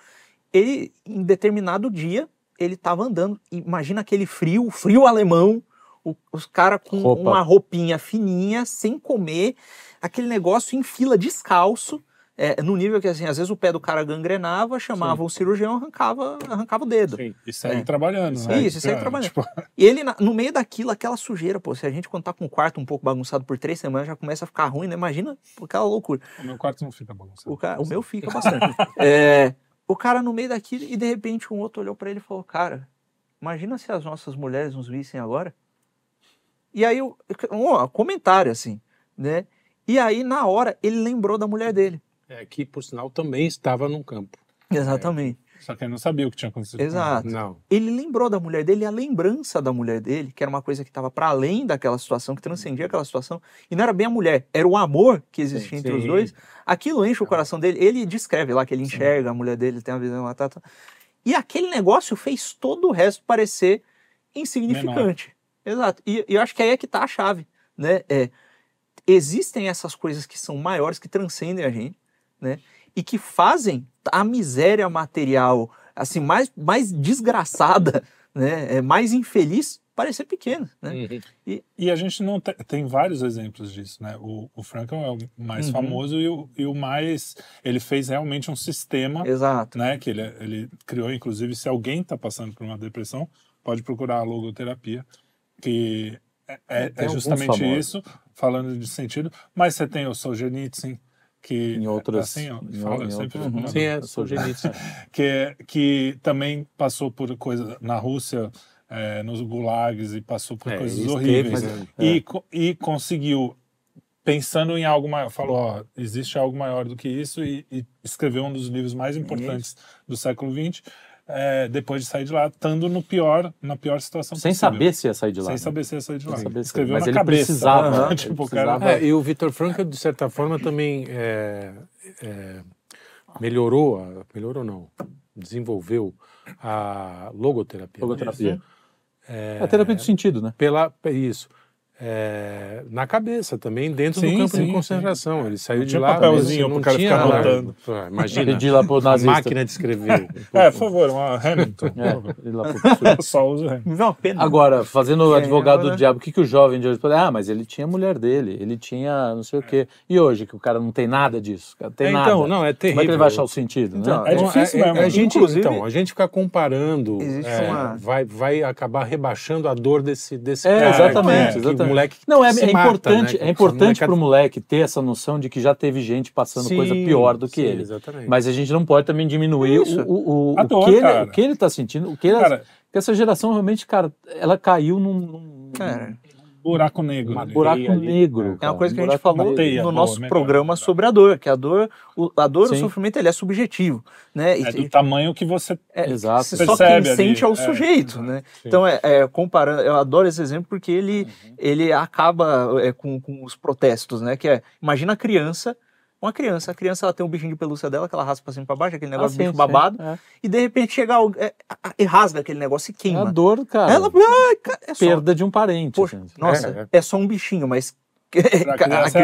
ele em determinado dia ele estava andando, imagina aquele frio, frio alemão, o- os caras com Roupa. uma roupinha fininha, sem comer, aquele negócio em fila descalço, é, no nível que assim, às vezes o pé do cara gangrenava, chamava o cirurgião, arrancava, arrancava o dedo. Sim, e segue É. trabalhando, né? Isso, e segue É, trabalhando. tipo, E ele, no meio daquilo, aquela sujeira, pô, se a gente quando tá com o quarto um pouco bagunçado por três semanas, já começa a ficar ruim, né? Imagina aquela loucura. o meu quarto não fica bagunçado. O, cara, o meu fica bastante. É, o cara no meio daquilo e de repente um outro olhou pra ele e falou: Cara, imagina se as nossas mulheres nos vissem agora. E aí, um comentário assim, né? E aí, na hora, ele lembrou da mulher dele. É, que, por sinal, também estava num campo. Exatamente. Só que ele não sabia o que tinha acontecido. com Exato. Não. Ele lembrou da mulher dele e a lembrança da mulher dele, que era uma coisa que estava para além daquela situação, que transcendia aquela situação, e não era bem a mulher, era o amor que existia entre os sim. dois. Aquilo enche o coração dele. Ele descreve lá que ele enxerga a mulher dele, tem uma visão lá, tá, tá. E aquele negócio fez todo o resto parecer insignificante. Exato. E, e eu acho que aí é que tá a chave, né? É, existem essas coisas que são maiores, que transcendem a gente, né? E que fazem a miséria material, assim, mais, mais desgraçada, né? É, mais infeliz, parecer pequena, né? Uhum. E a gente não te- tem vários exemplos disso, né? O, o Franklin é o mais Uhum. famoso e o, e o mais. Ele fez realmente um sistema, Exato. né? Que ele, ele criou, inclusive, se alguém está passando por uma depressão, pode procurar a logoterapia, que é, é- é justamente isso, falando de sentido. Mas você tem o Solzhenitsyn, que em outras assim, em, fala em sempre? Sim, é, Solzhenitsyn. que, que também passou por coisas na Rússia, é, nos gulags, e passou por É, coisas horríveis. esteve, né? E, e conseguiu, pensando em algo maior, falou: ó, existe algo maior do que isso, e, e escreveu um dos livros mais importantes do século XX, é, depois de sair de lá, estando no pior, na pior situação sem possível. saber se ia sair de lá. Sem né? saber se ia sair de lá. Sem saber se- Escreveu mas na ele cabeça. precisava, né? tipo, Ele o cara- precisava. É, e o Victor Frankl, de certa forma, também é, é, melhorou, a- melhorou não, desenvolveu a logoterapia. Logoterapia. É, É a terapia do sentido, né? pela isso. É, na cabeça também, dentro Sim, do campo sim, de concentração. Ele saiu Não de tinha lá. papelzinho mas pro cara ficar lá- anotando. Imagina, Pedir lá pro a nazista. máquina de escrever. É, por favor, uma Hamilton. É, lá pro- Eu só uso Hamilton. Agora, fazendo o É, advogado agora- do diabo, o que, que o jovem de hoje fala? Ah, mas ele tinha a mulher dele, ele tinha não sei o quê. E hoje, que o cara não tem nada disso, o cara tem É, nada. então, não, é terrível. Como é que ele vai achar o sentido, Então, né? É difícil a, mesmo. A gente, Inclusive- então, a gente ficar comparando é, uma- vai, vai acabar rebaixando a dor desse, desse É, cara, exatamente, que, exatamente. Moleque Não, é, se é mata, importante, né? é importante para o moleque ter essa noção de que já teve gente passando Sim, coisa pior do que sim, ele. Exatamente. Mas a gente não pode também diminuir Isso. o, o, o, dor, que ele, o que ele tá sentindo, o que, ele, Cara, essa geração realmente, cara, ela caiu num, num Cara, buraco negro. Uma né? buraco ali. negro. É uma coisa que um a gente falou teia, no boa, nosso melhor. programa sobre a dor, que a dor, o, a dor, o Sim. sofrimento, ele é subjetivo, né? E- É do tamanho que você. é, Exato. Só Percebe quem ali, sente é o é. sujeito, né? Sim. Então, é, é, comparando, eu adoro esse exemplo porque ele, Uhum. ele acaba é, com, com os protestos, né? Que é, imagina a criança, uma criança, a criança ela tem um bichinho de pelúcia dela que ela raspa pra cima e pra baixo, aquele Ah, negócio sim, bicho sim, babado, é. e de repente chega alguém é, e rasga aquele negócio e É a queima. dor, cara. ela, ai, cara, é só, perda de um parente. poxa, gente. nossa, É, é, só um bichinho, mas criança criança-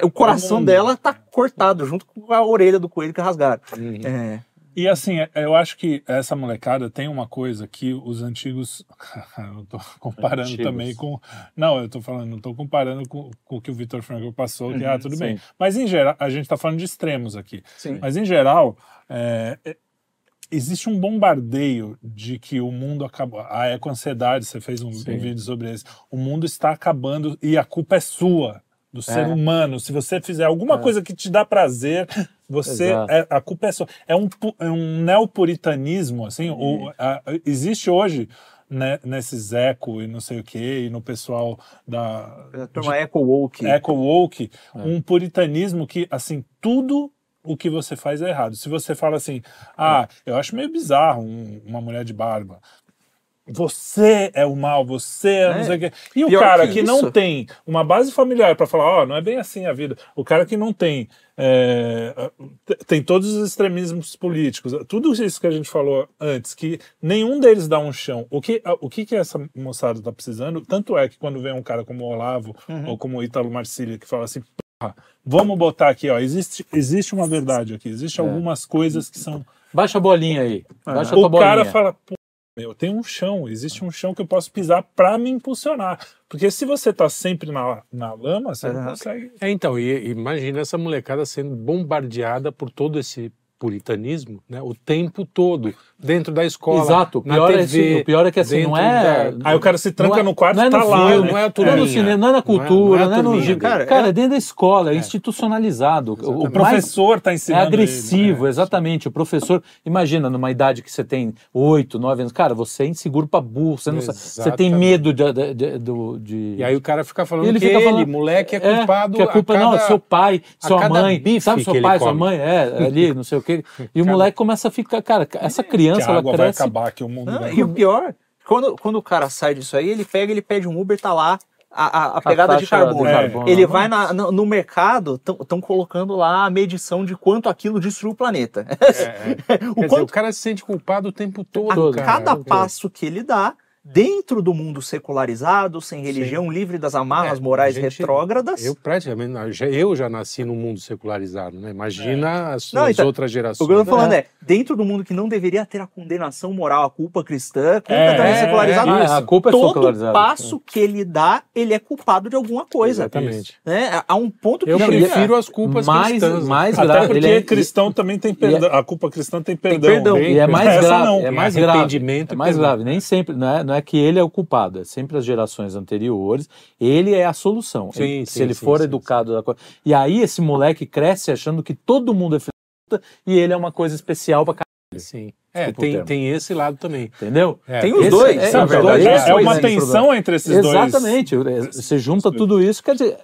é- o coração é dela tá cortado junto com a orelha do coelho que rasgaram. Uhum. É, E assim, é- eu acho que essa molecada tem uma coisa que os antigos. eu tô comparando Antigos. também com. Não, eu tô falando, não tô comparando com, com o que o Vitor Frankl passou, que, ah, tudo sim. bem. Mas em geral, a gente tá falando de extremos aqui. sim. Mas em geral, é, é, existe um bombardeio de que o mundo acabou. A eco-ansiedade, você fez um, um vídeo sobre isso. O mundo está acabando e a culpa é sua, do ser humano. Se você fizer alguma É. coisa que te dá prazer, você é- a culpa é sua. É um, é um neopuritanismo, assim. o- a- existe hoje. Né, nesses eco e não sei o que, e no pessoal da, A turma Eco Woke. eco woke, É. um puritanismo que assim tudo o que você faz é errado. Se você fala assim, ah, eu acho meio bizarro um- uma mulher de barba. Você é o mal, você é, não É. sei o quê. E o Pior cara que que, não tem uma base familiar para falar, ó, não é bem assim a vida. O cara que não tem é, tem todos os extremismos políticos, tudo isso que a gente falou antes, que nenhum deles dá um chão. O que, o que, que essa moçada tá precisando? Tanto é que quando vem um cara como o Olavo Uhum. ou como o Ítalo Marcília que fala assim, "Porra, vamos botar aqui, ó, existe, existe uma verdade aqui, existe algumas coisas que são Baixa a bolinha aí. Baixa o cara bolinha. fala, meu, tem um chão, existe um chão que eu posso pisar para me impulsionar. Porque se você tá sempre na, na lama, você não Aham. consegue. É, então, e, imagina essa molecada sendo bombardeada por todo esse puritanismo, né, o tempo todo, dentro da escola, Exato. O na pior, é, TV, assim, o pior é que assim, não é. da- Aí o cara se tranca não é- no quarto não e é tá no lá. filme, né? não é a Não é turminha. no cinema, não é na cultura, não é, no turminha. Cara, Cara, é dentro da escola, é institucionalizado. O, O professor tá É ensinando. agressivo, ele, né? exatamente. O professor, imagina, numa idade que você tem 8, 9 anos, cara, você é inseguro pra burro, você, não sabe, você tem Exatamente. medo de. de, de, de- E aí o cara fica falando Ele que fica ele, falando- moleque, é culpado que a culpa a cada... não, é seu pai, sua mãe, sabe seu pai, sua mãe, é, ali, não sei o quê. E o moleque começa a ficar, cara, essa Que criança, a ela água vai cresce. acabar, que o mundo vai. e o pior, quando, quando o cara sai disso aí, ele pega, ele pede um Uber, tá lá a, a, a pegada de carbono. de carbono, ele né? vai na- no, no mercado, estão colocando lá a medição de quanto aquilo destrui o planeta. É, é. O dizer, quanto o cara se sente culpado o tempo todo, todo, cara. cada É. passo que ele dá, dentro do mundo secularizado, sem religião, livre das amarras É, morais gente- retrógradas. Eu praticamente, eu já nasci num mundo secularizado, né? Imagina as, Não, as então, outras gerações. O que eu tô falando É. é, dentro do mundo que não deveria ter a condenação moral, a culpa cristã, a culpa É, também é, secularizada. Ah, a culpa é Todo secularizada. passo que ele dá, ele é culpado de alguma coisa. Exatamente. Né? Há um ponto que Eu é- prefiro as culpas mais, cristãs. mais Até grave. porque ele é- cristão também tem perdão. A culpa cristã tem perdão. perdão. E é mais grave, não. é Tem mais grave. É mais grave. Nem sempre, não é, não é que ele é o culpado, é sempre as gerações anteriores. Ele é a solução. Sim, Ele- sim, se ele sim, for sim, educado. da co- E aí esse moleque cresce achando que todo mundo é filho da puta e ele é uma coisa especial pra caralho. Sim. É, tem, tem esse lado também. Entendeu? É, Tem os Esse dois, é- na é, verdade. é, É, é, uma é, tensão entre esses dois. Exatamente. Você junta tudo isso, quer dizer.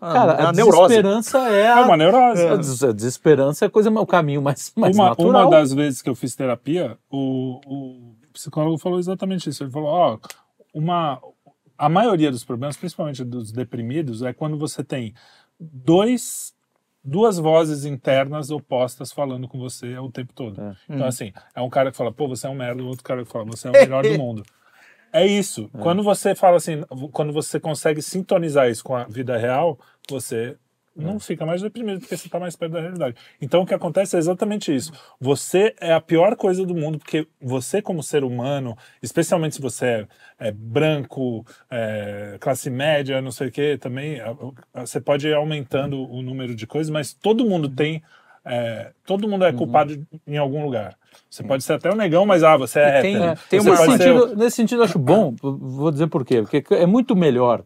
Ah, Cara, é a a desesperança é É a, uma neurose. a des- a desesperança é a coisa, o caminho mais, mais uma, natural. uma das vezes que eu fiz terapia, o, o psicólogo falou exatamente isso. Ele falou: ó, uma, a maioria dos problemas, principalmente dos deprimidos, é quando você tem dois, duas vozes internas opostas falando com você o tempo todo. É. Então, assim, é um cara que fala, pô, você é um merda, o outro cara que fala, você é o melhor do mundo. É isso. Quando você fala assim, quando você consegue sintonizar isso com a vida real, você não fica mais deprimido porque você está mais perto da realidade. Então o que acontece é exatamente isso. Você é a pior coisa do mundo porque você como ser humano, especialmente se você é, é branco, é, classe média, não sei o que, também você pode ir aumentando o número de coisas, mas todo mundo tem é, todo mundo é culpado em algum lugar. Você pode ser até um negão, mas ah, você é E tem- hétero. tem Você uma- nesse, ser- sentido, nesse sentido, eu acho bom. Vou dizer por quê. Porque é muito melhor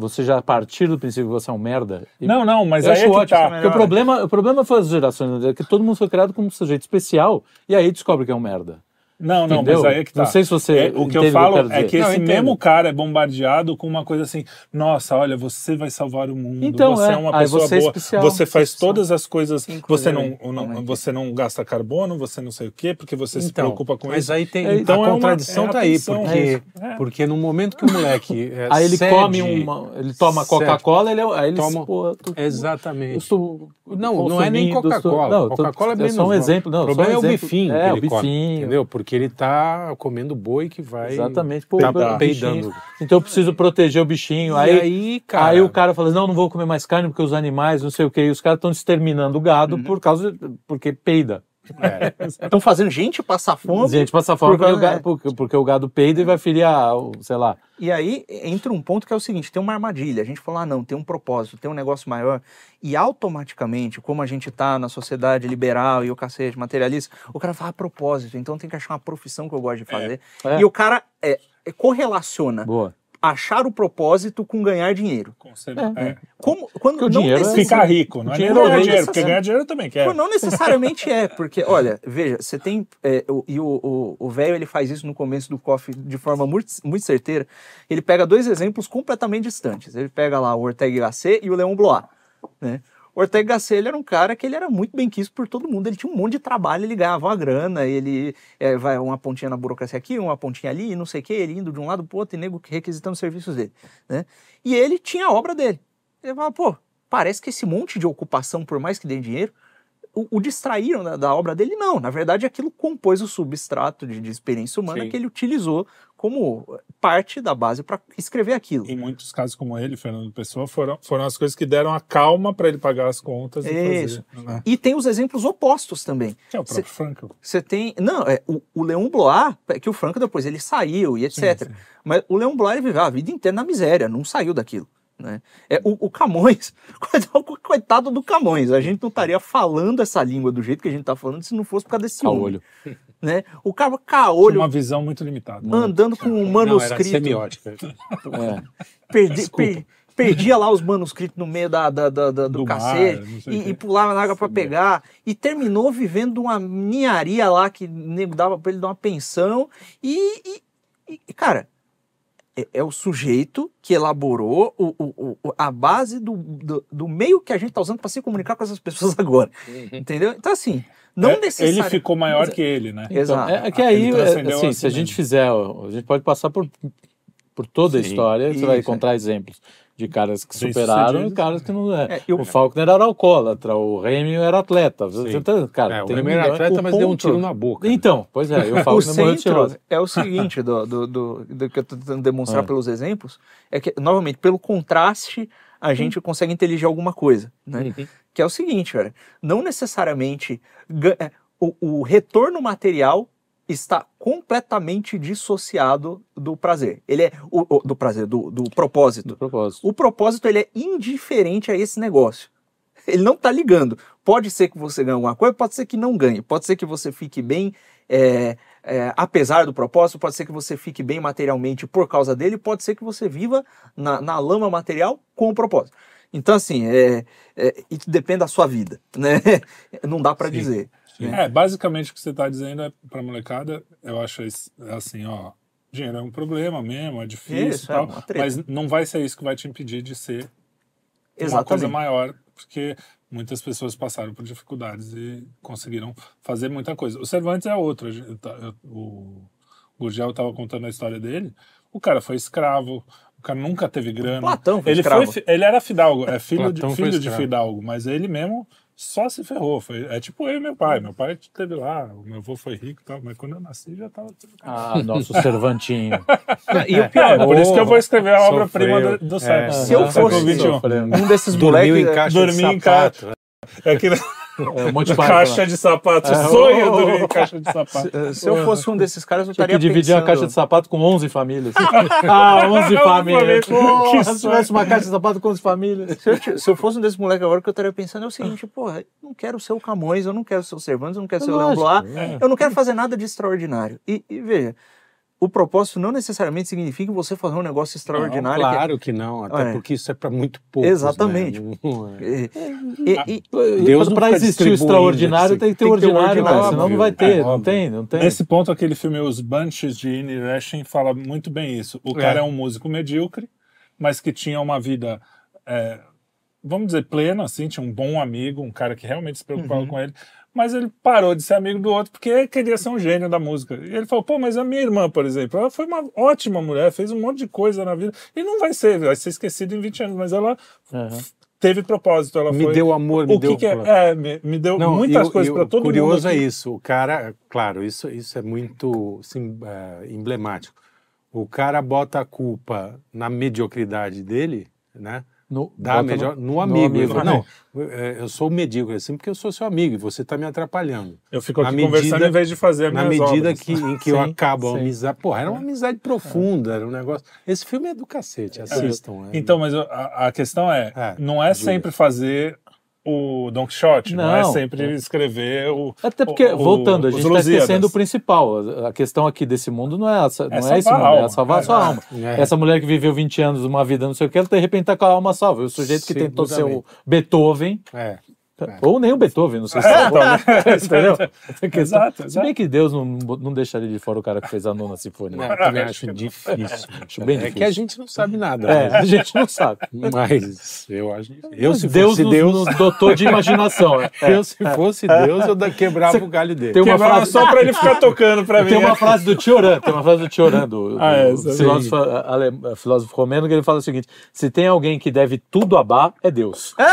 você já partir do princípio que você é um merda. Não, não, mas aí acho é que ótimo. tá. Porque o problema, o problema foi as gerações, é que todo mundo foi criado como um sujeito especial e aí descobre que é um merda. Não, não, Entendeu? mas aí é que tá. Não sei se você É, o que eu o que eu falo é que esse mesmo cara é bombardeado com uma coisa assim: nossa, olha, você vai salvar o mundo. Então, você é, é. uma Aí pessoa você é boa. especial. Você faz é todas as coisas. Você não, não- realmente. você não gasta carbono, você não sei o quê, porque você se Então, preocupa com mas isso. aí tem É, então a é uma- contradição é a tá aí, porque, É. É. porque no momento que o moleque é, Aí ele cede- come uma. Ele toma Coca-Cola, ele, é- aí ele Toma- pô, eu Exatamente. estou Não, não é nem Coca-Cola. Tô- Coca-Cola é é menos só um exemplo. Não, o problema é o bifinho É, o bifinho. entendeu? Porque ele tá comendo boi que vai Exatamente. Pô, Tá peidando. Então eu preciso proteger o bichinho. E Aí, aí, cara, aí o cara fala, não, não vou comer mais carne porque os animais, não sei o quê, e os caras estão exterminando o gado Uhum. por causa, porque peida. É. Estão fazendo gente passar fome. Gente, passa fome Porque- porque, o gado, porque, porque o gado peida e vai ferir a, o- sei lá. E aí entra um ponto que é o seguinte: tem uma armadilha. A gente falou, ah, não, tem um propósito, tem um negócio maior. E automaticamente, como a gente tá na sociedade liberal e o cacete materialista, o cara fala, ah, propósito, então tem que achar uma profissão que eu gosto de fazer. É. E o cara é, é, correlaciona Boa. Achar o propósito com ganhar dinheiro. Conselho- É. é. Como, quando Porque o não dinheiro é- necessa- Ficar rico, não é dinheiro ganhar é dinheiro, porque ganhar dinheiro também quero. Pô, Não necessariamente é, porque, olha, veja, você tem. é, o- e o- velho ele faz isso no começo do coffee de forma muito, muito certeira. Ele pega dois exemplos completamente distantes. Ele pega lá o Ortega y Gasset e o Leon Blois. Né? O Ortega Gasset era um cara que ele era muito bem quisto por todo mundo. Ele tinha um monte de trabalho, ele ganhava uma grana, ele é, vai uma pontinha na burocracia aqui, uma pontinha ali, não sei o que, ele indo de um lado pro outro e nego requisitando os serviços dele. Né? E ele tinha a obra dele. Ele fala, pô, parece que esse monte de ocupação, por mais que dê dinheiro, o, o distraíram da, da obra dele? Não, na verdade aquilo compôs o substrato de, de experiência humana Sim. que ele utilizou como parte da base para escrever aquilo. Em muitos casos como ele, Fernando Pessoa, foram, foram as coisas que deram a calma para ele pagar as contas e Isso. fazer. né? E tem os exemplos opostos também. Que é o próprio Frankel. Você tem. Não, é, o, o Leon Blois, é que o Franco depois ele saiu e etc. Sim, sim. Mas o Leon Blois ele viveu a vida inteira na miséria, não saiu daquilo. Né? É, o, o Camões, coitado do Camões, a gente não estaria falando essa língua do jeito que a gente está falando se não fosse por causa desse homem. Caolho. Né? O cara Tinha caolho uma visão muito limitada. andando com um Não, era manuscrito. semiótica. É. perdi- per- perdia lá os manuscritos no meio da, da- da- da- do, Do mar, cacete o e, e pulava na água para pegar e terminou vivendo uma ninharia lá que nego dava para ele dar uma pensão e, e- e, cara é, é o sujeito que elaborou o, o- o- a base do, do, do meio que a gente está usando para se comunicar com essas pessoas agora entendeu então assim não É, Ele necessariamente ficou maior que ele, né? Exato. É, é que aí, Ele é, assim, a se a si gente fizer, a gente pode passar por, por toda a Sim. história, você vai Isso, encontrar exemplos de caras que superaram e caras que não é. É, eu- O Faulkner era alcoólatra, o Rêmio era atleta. Você tá- cara, É, o primeiro milhões- atleta, mas deu um ponto- tiro na boca. Então, pois é, e o Faulkner morreu centro é o seguinte, do, do, do- do que eu estou tentando demonstrar Ah. pelos exemplos, é que, novamente, pelo contraste, a gente consegue inteligir alguma coisa, né? Que é o seguinte, cara, não necessariamente é, o, o retorno material está completamente dissociado do prazer. Ele é o, o- do prazer, do, do propósito. De propósito. O propósito ele é indiferente a esse negócio. Ele não está ligando. Pode ser que você ganhe alguma coisa, pode ser que não ganhe. Pode ser que você fique bem é, é, apesar do propósito, pode ser que você fique bem materialmente por causa dele, pode ser que você viva na, na lama material com o propósito. Então, assim, é, é, isso depende da sua vida, né? Não dá para Sim. dizer. É, basicamente o que você está dizendo é para molecada, eu acho assim, ó, dinheiro é um problema mesmo, é difícil Isso, e é tal, uma treta. mas não vai ser isso que vai te impedir de ser uma Exatamente. coisa maior, porque muitas pessoas passaram por dificuldades e conseguiram fazer muita coisa. O Cervantes é outro. tá- O Gurgel estava contando a história dele. O cara foi escravo, o cara nunca teve grana. Platão foi ele, escravo. foi, ele era fidalgo, é filho, de, filho de fidalgo, mas ele mesmo só se ferrou. Foi, é tipo eu e meu pai. Meu pai teve lá, o meu avô foi rico e tal, mas quando eu nasci já estava tudo Ah, nosso Cervantinho. E o É, pior, por isso que eu vou escrever a obra-prima do, do É. Se eu fosse- um desses Dormiu moleques... em caixa dormi de em sapato. É aquele É, um monte de caixa página. de sapato. É, sonho oh, oh, dormir em caixa de sapato. Eh, Se eu fosse um desses caras, eu estaria dividir pensando... a caixa de sapato com 11 famílias. ah, 11 famílias. se tivesse uma caixa de sapato com 11 famílias. Se eu, se eu fosse um desses moleques agora, o que eu estaria pensando é o seguinte, porra, eu não quero ser o Camões, eu não quero ser o Cervantes, eu não quero ser o Leon Lógico, Blois, é. eu não quero fazer nada de extraordinário. E, e veja, o propósito não necessariamente significa você fazer um negócio extraordinário. que- Claro que não, até Olha. porque isso é para muito poucos. Exatamente. né? Não é. E, Deus não para existir o distribuindo, extraordinário, tem que ter Tem que ter ordinário, ordinário, cara, senão não vai ter. É, não tem, não tem. Nesse ponto, aquele filme Os Bunches de Reshin fala muito bem isso. O cara é, É. um músico medíocre, mas que tinha uma vida, é, vamos dizer, plena, assim, tinha um bom amigo, um cara que realmente se preocupava com ele. Mas ele parou de ser amigo do outro porque queria ser um gênio da música. E ele falou: pô, mas a minha irmã, por exemplo, ela foi uma ótima mulher, fez um monte de coisa na vida. E não vai ser, vai ser esquecida em 20 anos, mas ela Aham. teve propósito. Ela Me foi... deu amor, me o deu. que, que é? É, me, me deu Não, muitas e o- coisas para todo mundo. curioso é isso. O cara, claro, isso, isso é muito sim, é, emblemático. O cara bota a culpa na mediocridade dele, né? No, Dá melhor no no amigo. amigo, Ele fala, né? não, é, eu sou medíocre assim porque eu sou seu amigo e você está me atrapalhando. Eu fico Na aqui conversando medida- em vez de fazer Na medida obras. que, em que eu Sim, acabo a sim. amizade. Porra, era uma amizade profunda, era um negócio. Esse filme é do cacete, assistam. é. Então, mas a, a questão é, É, não é sempre fazer o Don Quixote, não, é Não. sempre escrever o Até porque, o- voltando, a gente está esquecendo o principal. A- questão aqui desse mundo não é, essa, não é, salvar esse mundo, alma. é salvar a sua É, alma. é. Essa mulher que viveu 20 anos, uma vida não sei o que, ela de repente tá com a alma salva. O sujeito que tentou ser o. Beethoven, É. ou nem o Beethoven, não sei se É, é, então, entendeu? Questão- Exato, Se exato. bem que Deus não, não deixaria de fora o cara que fez a nona sinfonia. Não, eu também acho difícil. Acho bem é difícil. que a gente não sabe nada. É, né? a gente não sabe. Mas eu acho. Eu, se Deus, fosse nos, Deus, nos dotou de imaginação. é. eu, se fosse Deus, eu da- quebrava o galho dele. Tem uma Quebrava frase, só pra ele ficar tocando pra mim. Tem uma frase do Tioran, tem uma frase do Tioran, do, do Ah, é, filósofo, ale- filósofo romeno, que ele fala o seguinte: se tem alguém que deve tudo a Bá, é Deus.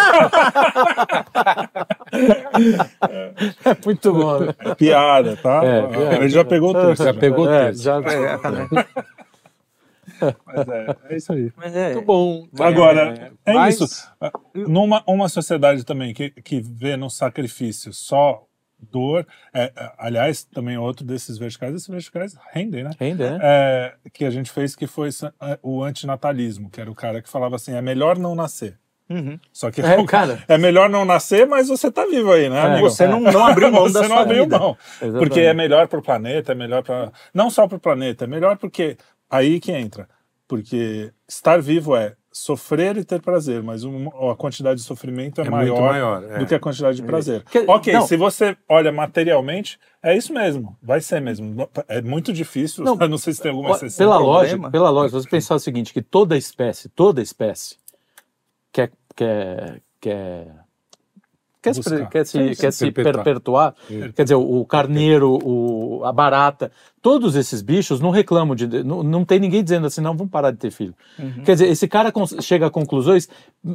é muito bom, né? Piada, tá? É, piada. Ele já pegou o texto. Já pegou o É, texto. já, Mas é, é isso aí. Mas é, Muito bom. Agora, é, mas- isso. Numa uma sociedade também que, que vê no sacrifício só dor, é, é, aliás, também outro desses verticais, esses verticais rendem, né? Rende, né? É, que a gente fez que foi é, o antinatalismo, que era o cara que falava assim, é melhor não nascer. Uhum. Só que É, cara. é melhor não nascer, mas você tá vivo aí, né, É? Você não, não abriu mão da Você não sua abriu vida. mão. Exatamente. Porque é melhor para o planeta, é melhor para. Não só para o planeta, é melhor porque. Aí que entra. Porque estar vivo é sofrer e ter prazer, mas um- a quantidade de sofrimento é, É maior, maior, é. do que a quantidade de prazer. Que- ok, não. se você olha materialmente, é isso mesmo. Vai ser mesmo. É muito difícil. Não, Não, sei se tem alguma exceção. Pela lógica, pela lógica, você pensar o seguinte, que toda espécie, toda espécie quer, quer, quer, quer, se, quer, se, Sim, quer se perpetuar. perpetuar. Quer dizer, o, o carneiro, o, a barata, todos esses bichos não reclamam de. Não, não tem ninguém dizendo assim, não, vamos parar de ter filho. Uhum. Quer dizer, esse cara chega a conclusões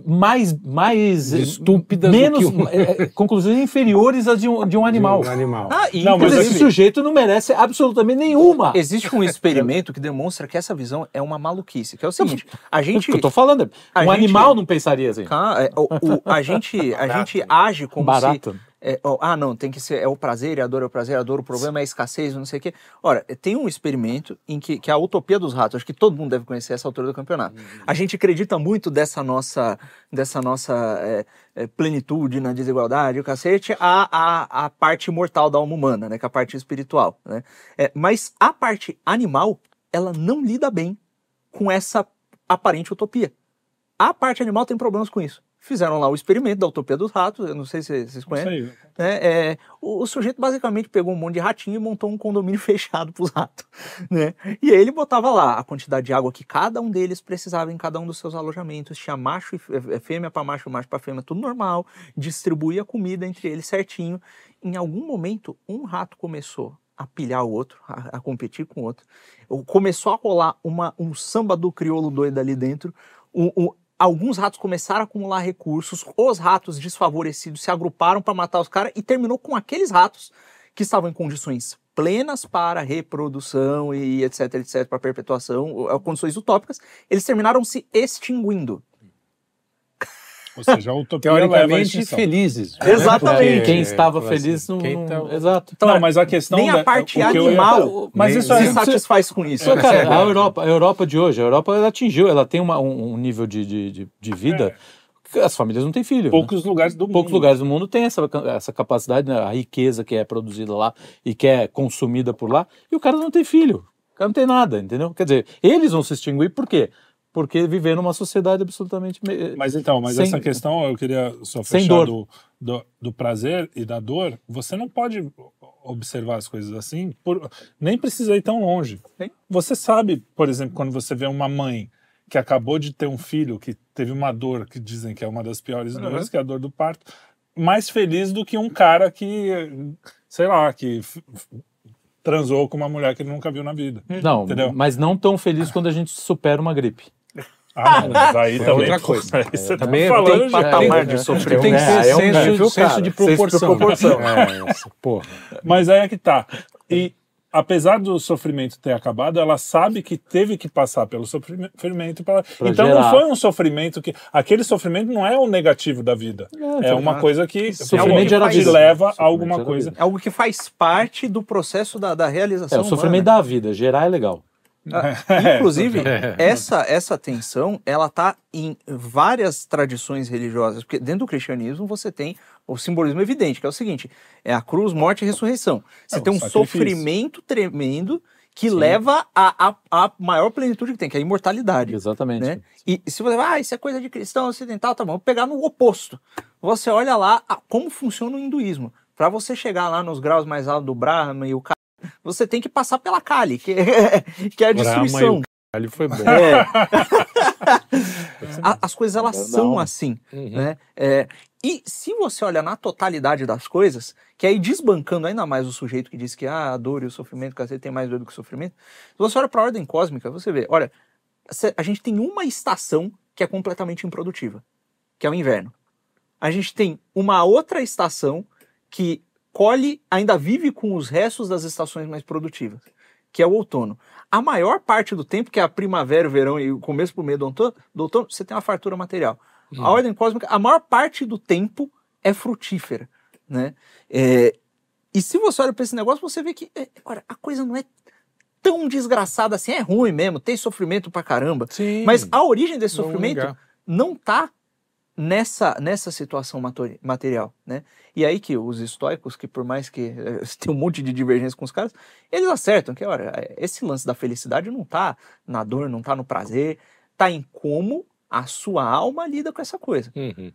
mais. mais Estúpidas do menos, que um- é, é, conclusões inferiores às de um, de um animal. Um animal. Ah, e Não, mas esse sujeito não merece absolutamente nenhuma. existe um experimento que demonstra que essa visão é uma maluquice, que é o seguinte, a O gente... que eu tô falando, A um gente- animal não pensaria assim. É, o- o- a gente, a gente age como Barato. se... é, ó, ah, não, tem que ser... É o prazer, é a dor, é o prazer, é a dor, o problema é a escassez, não sei o quê. Ora, tem um experimento em que, que é a utopia dos ratos, acho que todo mundo deve conhecer essa altura do campeonato. A gente acredita muito dessa nossa, dessa nossa é, é, plenitude na desigualdade, o cacete, a, a, a parte mortal da alma humana, né, que é a parte espiritual. Né? É, mas a parte animal, ela não lida bem com essa aparente utopia. A parte animal tem problemas com isso. Fizeram lá o experimento da utopia dos ratos, eu não sei se vocês Isso conhecem. aí. né? É, o, o sujeito basicamente pegou um monte de ratinho e montou um condomínio fechado para os ratos. Né? E aí ele botava lá a quantidade de água que cada um deles precisava em cada um dos seus alojamentos. Tinha macho e fê- fêmea para macho, macho para fêmea, tudo normal. Distribuía comida entre eles certinho. Em algum momento, um rato começou a pilhar o outro, a, a competir com o outro. Começou a rolar uma, um samba do crioulo doido ali dentro. O- o- alguns ratos começaram a acumular recursos. Os ratos desfavorecidos se agruparam para matar os caras e terminou com aqueles ratos que estavam em condições plenas para reprodução e etc, etc, para perpetuação, ou- condições utópicas, eles terminaram se extinguindo. Ou seja, a utopia leva à Teoricamente felizes. né? Exatamente. Porque, Quem estava assim, feliz não. quem tá- Exato. Então, não, mas a questão nem a parte eu ia- animal Mas isso se aí satisfaz com isso. Pô, cara, a Europa, a Europa de hoje, a Europa ela atingiu, ela tem uma- um, um nível de, de, de, de vida. que As famílias não têm filho. né? poucos lugares do mundo. Poucos lugares do mundo têm essa, essa capacidade, né? a riqueza que é produzida lá e que é consumida por lá, e o cara não tem filho. O cara não tem nada, entendeu? Quer dizer, eles vão se extinguir por quê? Porque viver numa sociedade absolutamente. me- Mas então, mas Sem- essa questão eu queria só Sem fechar dor. do, do, do prazer e da dor. Você não pode observar as coisas assim, por, nem precisa ir tão longe. Sim. Você sabe, por exemplo, quando você vê uma mãe que acabou de ter um filho que teve uma dor que dizem que é uma das piores dores, que é a dor do parto, mais feliz do que um cara que, sei lá, que transou com uma mulher que ele nunca viu na vida. Não, Entendeu? mas não tão feliz quando a gente supera uma gripe. Ah, não, mas aí também outra coisa. Aí você tá Também falando tem de- patamar é, de é, sofrer. Tem que É, ser é um senso, nível, senso cara. de Senso de proporção. proporção. É, essa porra. Mas aí é que tá. E apesar do sofrimento ter acabado, ela sabe que teve que passar pelo sofrimento. Pra... Pra então não gerar. foi um sofrimento que. Aquele sofrimento não é o negativo da vida. É, uma coisa que Sofrimento te gera vida. leva a alguma coisa. É algo que faz parte do processo da, da realização. É, o sofrimento humana. da vida. Gerar é legal. Ah, Inclusive, essa, essa tensão, ela tá em várias tradições religiosas, porque dentro do cristianismo você tem o simbolismo evidente, que é o seguinte, é a cruz, morte e ressurreição. Você É, tem um sofrimento tremendo que leva à a, a, maior plenitude que tem, que é a imortalidade. Exatamente. Né? E se você vai, ah, isso é coisa de cristão ocidental, tá bom, vou pegar no oposto. Você olha lá a- como funciona o hinduísmo. Para você chegar lá nos graus mais altos do Brahma e o você tem que passar pela Kali, que é, que é a destruição. Ali foi bom. É. As coisas elas Não. são assim, Uhum. né? É, e se você olha na totalidade das coisas, que aí desbancando ainda mais o sujeito que diz que ah, a dor e o sofrimento, cacete, tem mais dor do que o sofrimento. Se você olha para a ordem cósmica, você vê, olha, a gente tem uma estação que é completamente improdutiva, que é o inverno. A gente tem uma outra estação que colhe, ainda vive com os restos das estações mais produtivas, que é o outono. A maior parte do tempo, que é a primavera, o verão e o começo pro meio do outono, do outono você tem uma fartura material. A ordem cósmica, a maior parte do tempo é frutífera, né? É, e se você olha para esse negócio, você vê que, é, olha, a coisa não é tão desgraçada assim, é ruim mesmo, tem sofrimento pra caramba. Sim. Mas a origem desse sofrimento não tá nessa, nessa situação material, né? E aí que os estoicos, que por mais que eh, tem um monte de divergência com os caras, eles acertam que, olha, eh, esse lance da felicidade não tá na dor, não tá no prazer, tá em como a sua alma lida com essa coisa. Uhum.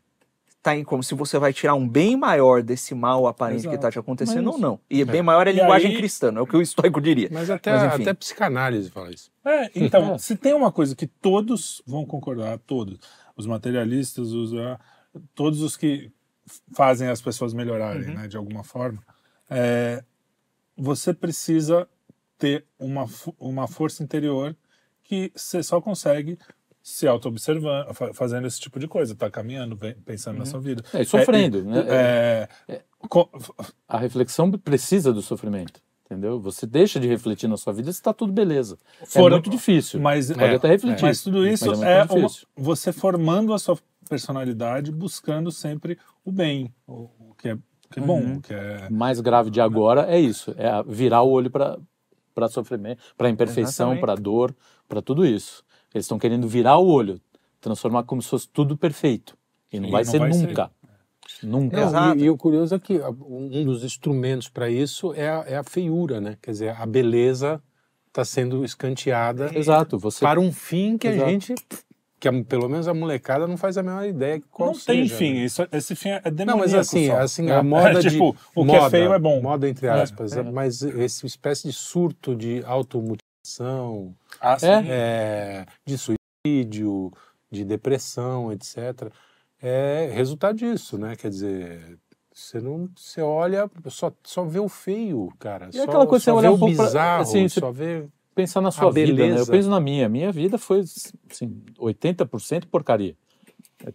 Tá em como se você vai tirar um bem maior desse mal aparente que Exato. tá te acontecendo Mas- ou não. E bem maior é a linguagem aí- cristã, é o que o estoico diria. Mas até, Mas, enfim. até psicanálise fala isso. É, então, se tem uma coisa que todos vão concordar, todos, os materialistas, os, ah, todos os que fazem as pessoas melhorarem, né, de alguma forma, é, você precisa ter uma, uma força interior que você só consegue se auto-observando, fa- fazendo esse tipo de coisa, tá caminhando, pensando na sua vida. É, e sofrendo, É, né? é, co- A reflexão precisa do sofrimento. Entendeu? Você deixa de refletir na sua vida se está tudo beleza. é Foram- muito difícil. mas, Pode é, até refletir. Mas tudo isso Mas é, muito uma- você formando a sua personalidade, buscando sempre o bem, o, o que é, que é bom, Uhum. o que é. Mais grave de agora é isso, é virar o olho para sofrimento, para imperfeição, para dor, para tudo isso. Eles estão querendo virar o olho, transformar como se fosse tudo perfeito. E não E vai não ser vai ser. Nunca. Não, Exato. e, e o curioso é que a- um dos instrumentos para isso é a, é a feiura, né? Quer dizer, a beleza está sendo escanteada Exato, você para um fim que Exato. a gente, que a- pelo menos a molecada não faz a menor ideia qual não tem seja, fim, né? isso, esse fim é demoníaco Não, mas assim, só. assim É, a moda é, de tipo, o que moda, é feio é bom. moda entre É, aspas, mas esse espécie de surto de automutilação, Ah, é, de suicídio, de depressão, etc. É resultado disso, né? Quer dizer, você não, você olha, só, só vê o feio, cara. E só, aquela coisa, só você vê olhar o um pouco pra- bizarro, assim, você- só vê pensar na sua a vida, né? Eu beleza. penso na minha. Minha vida foi assim, 80% porcaria.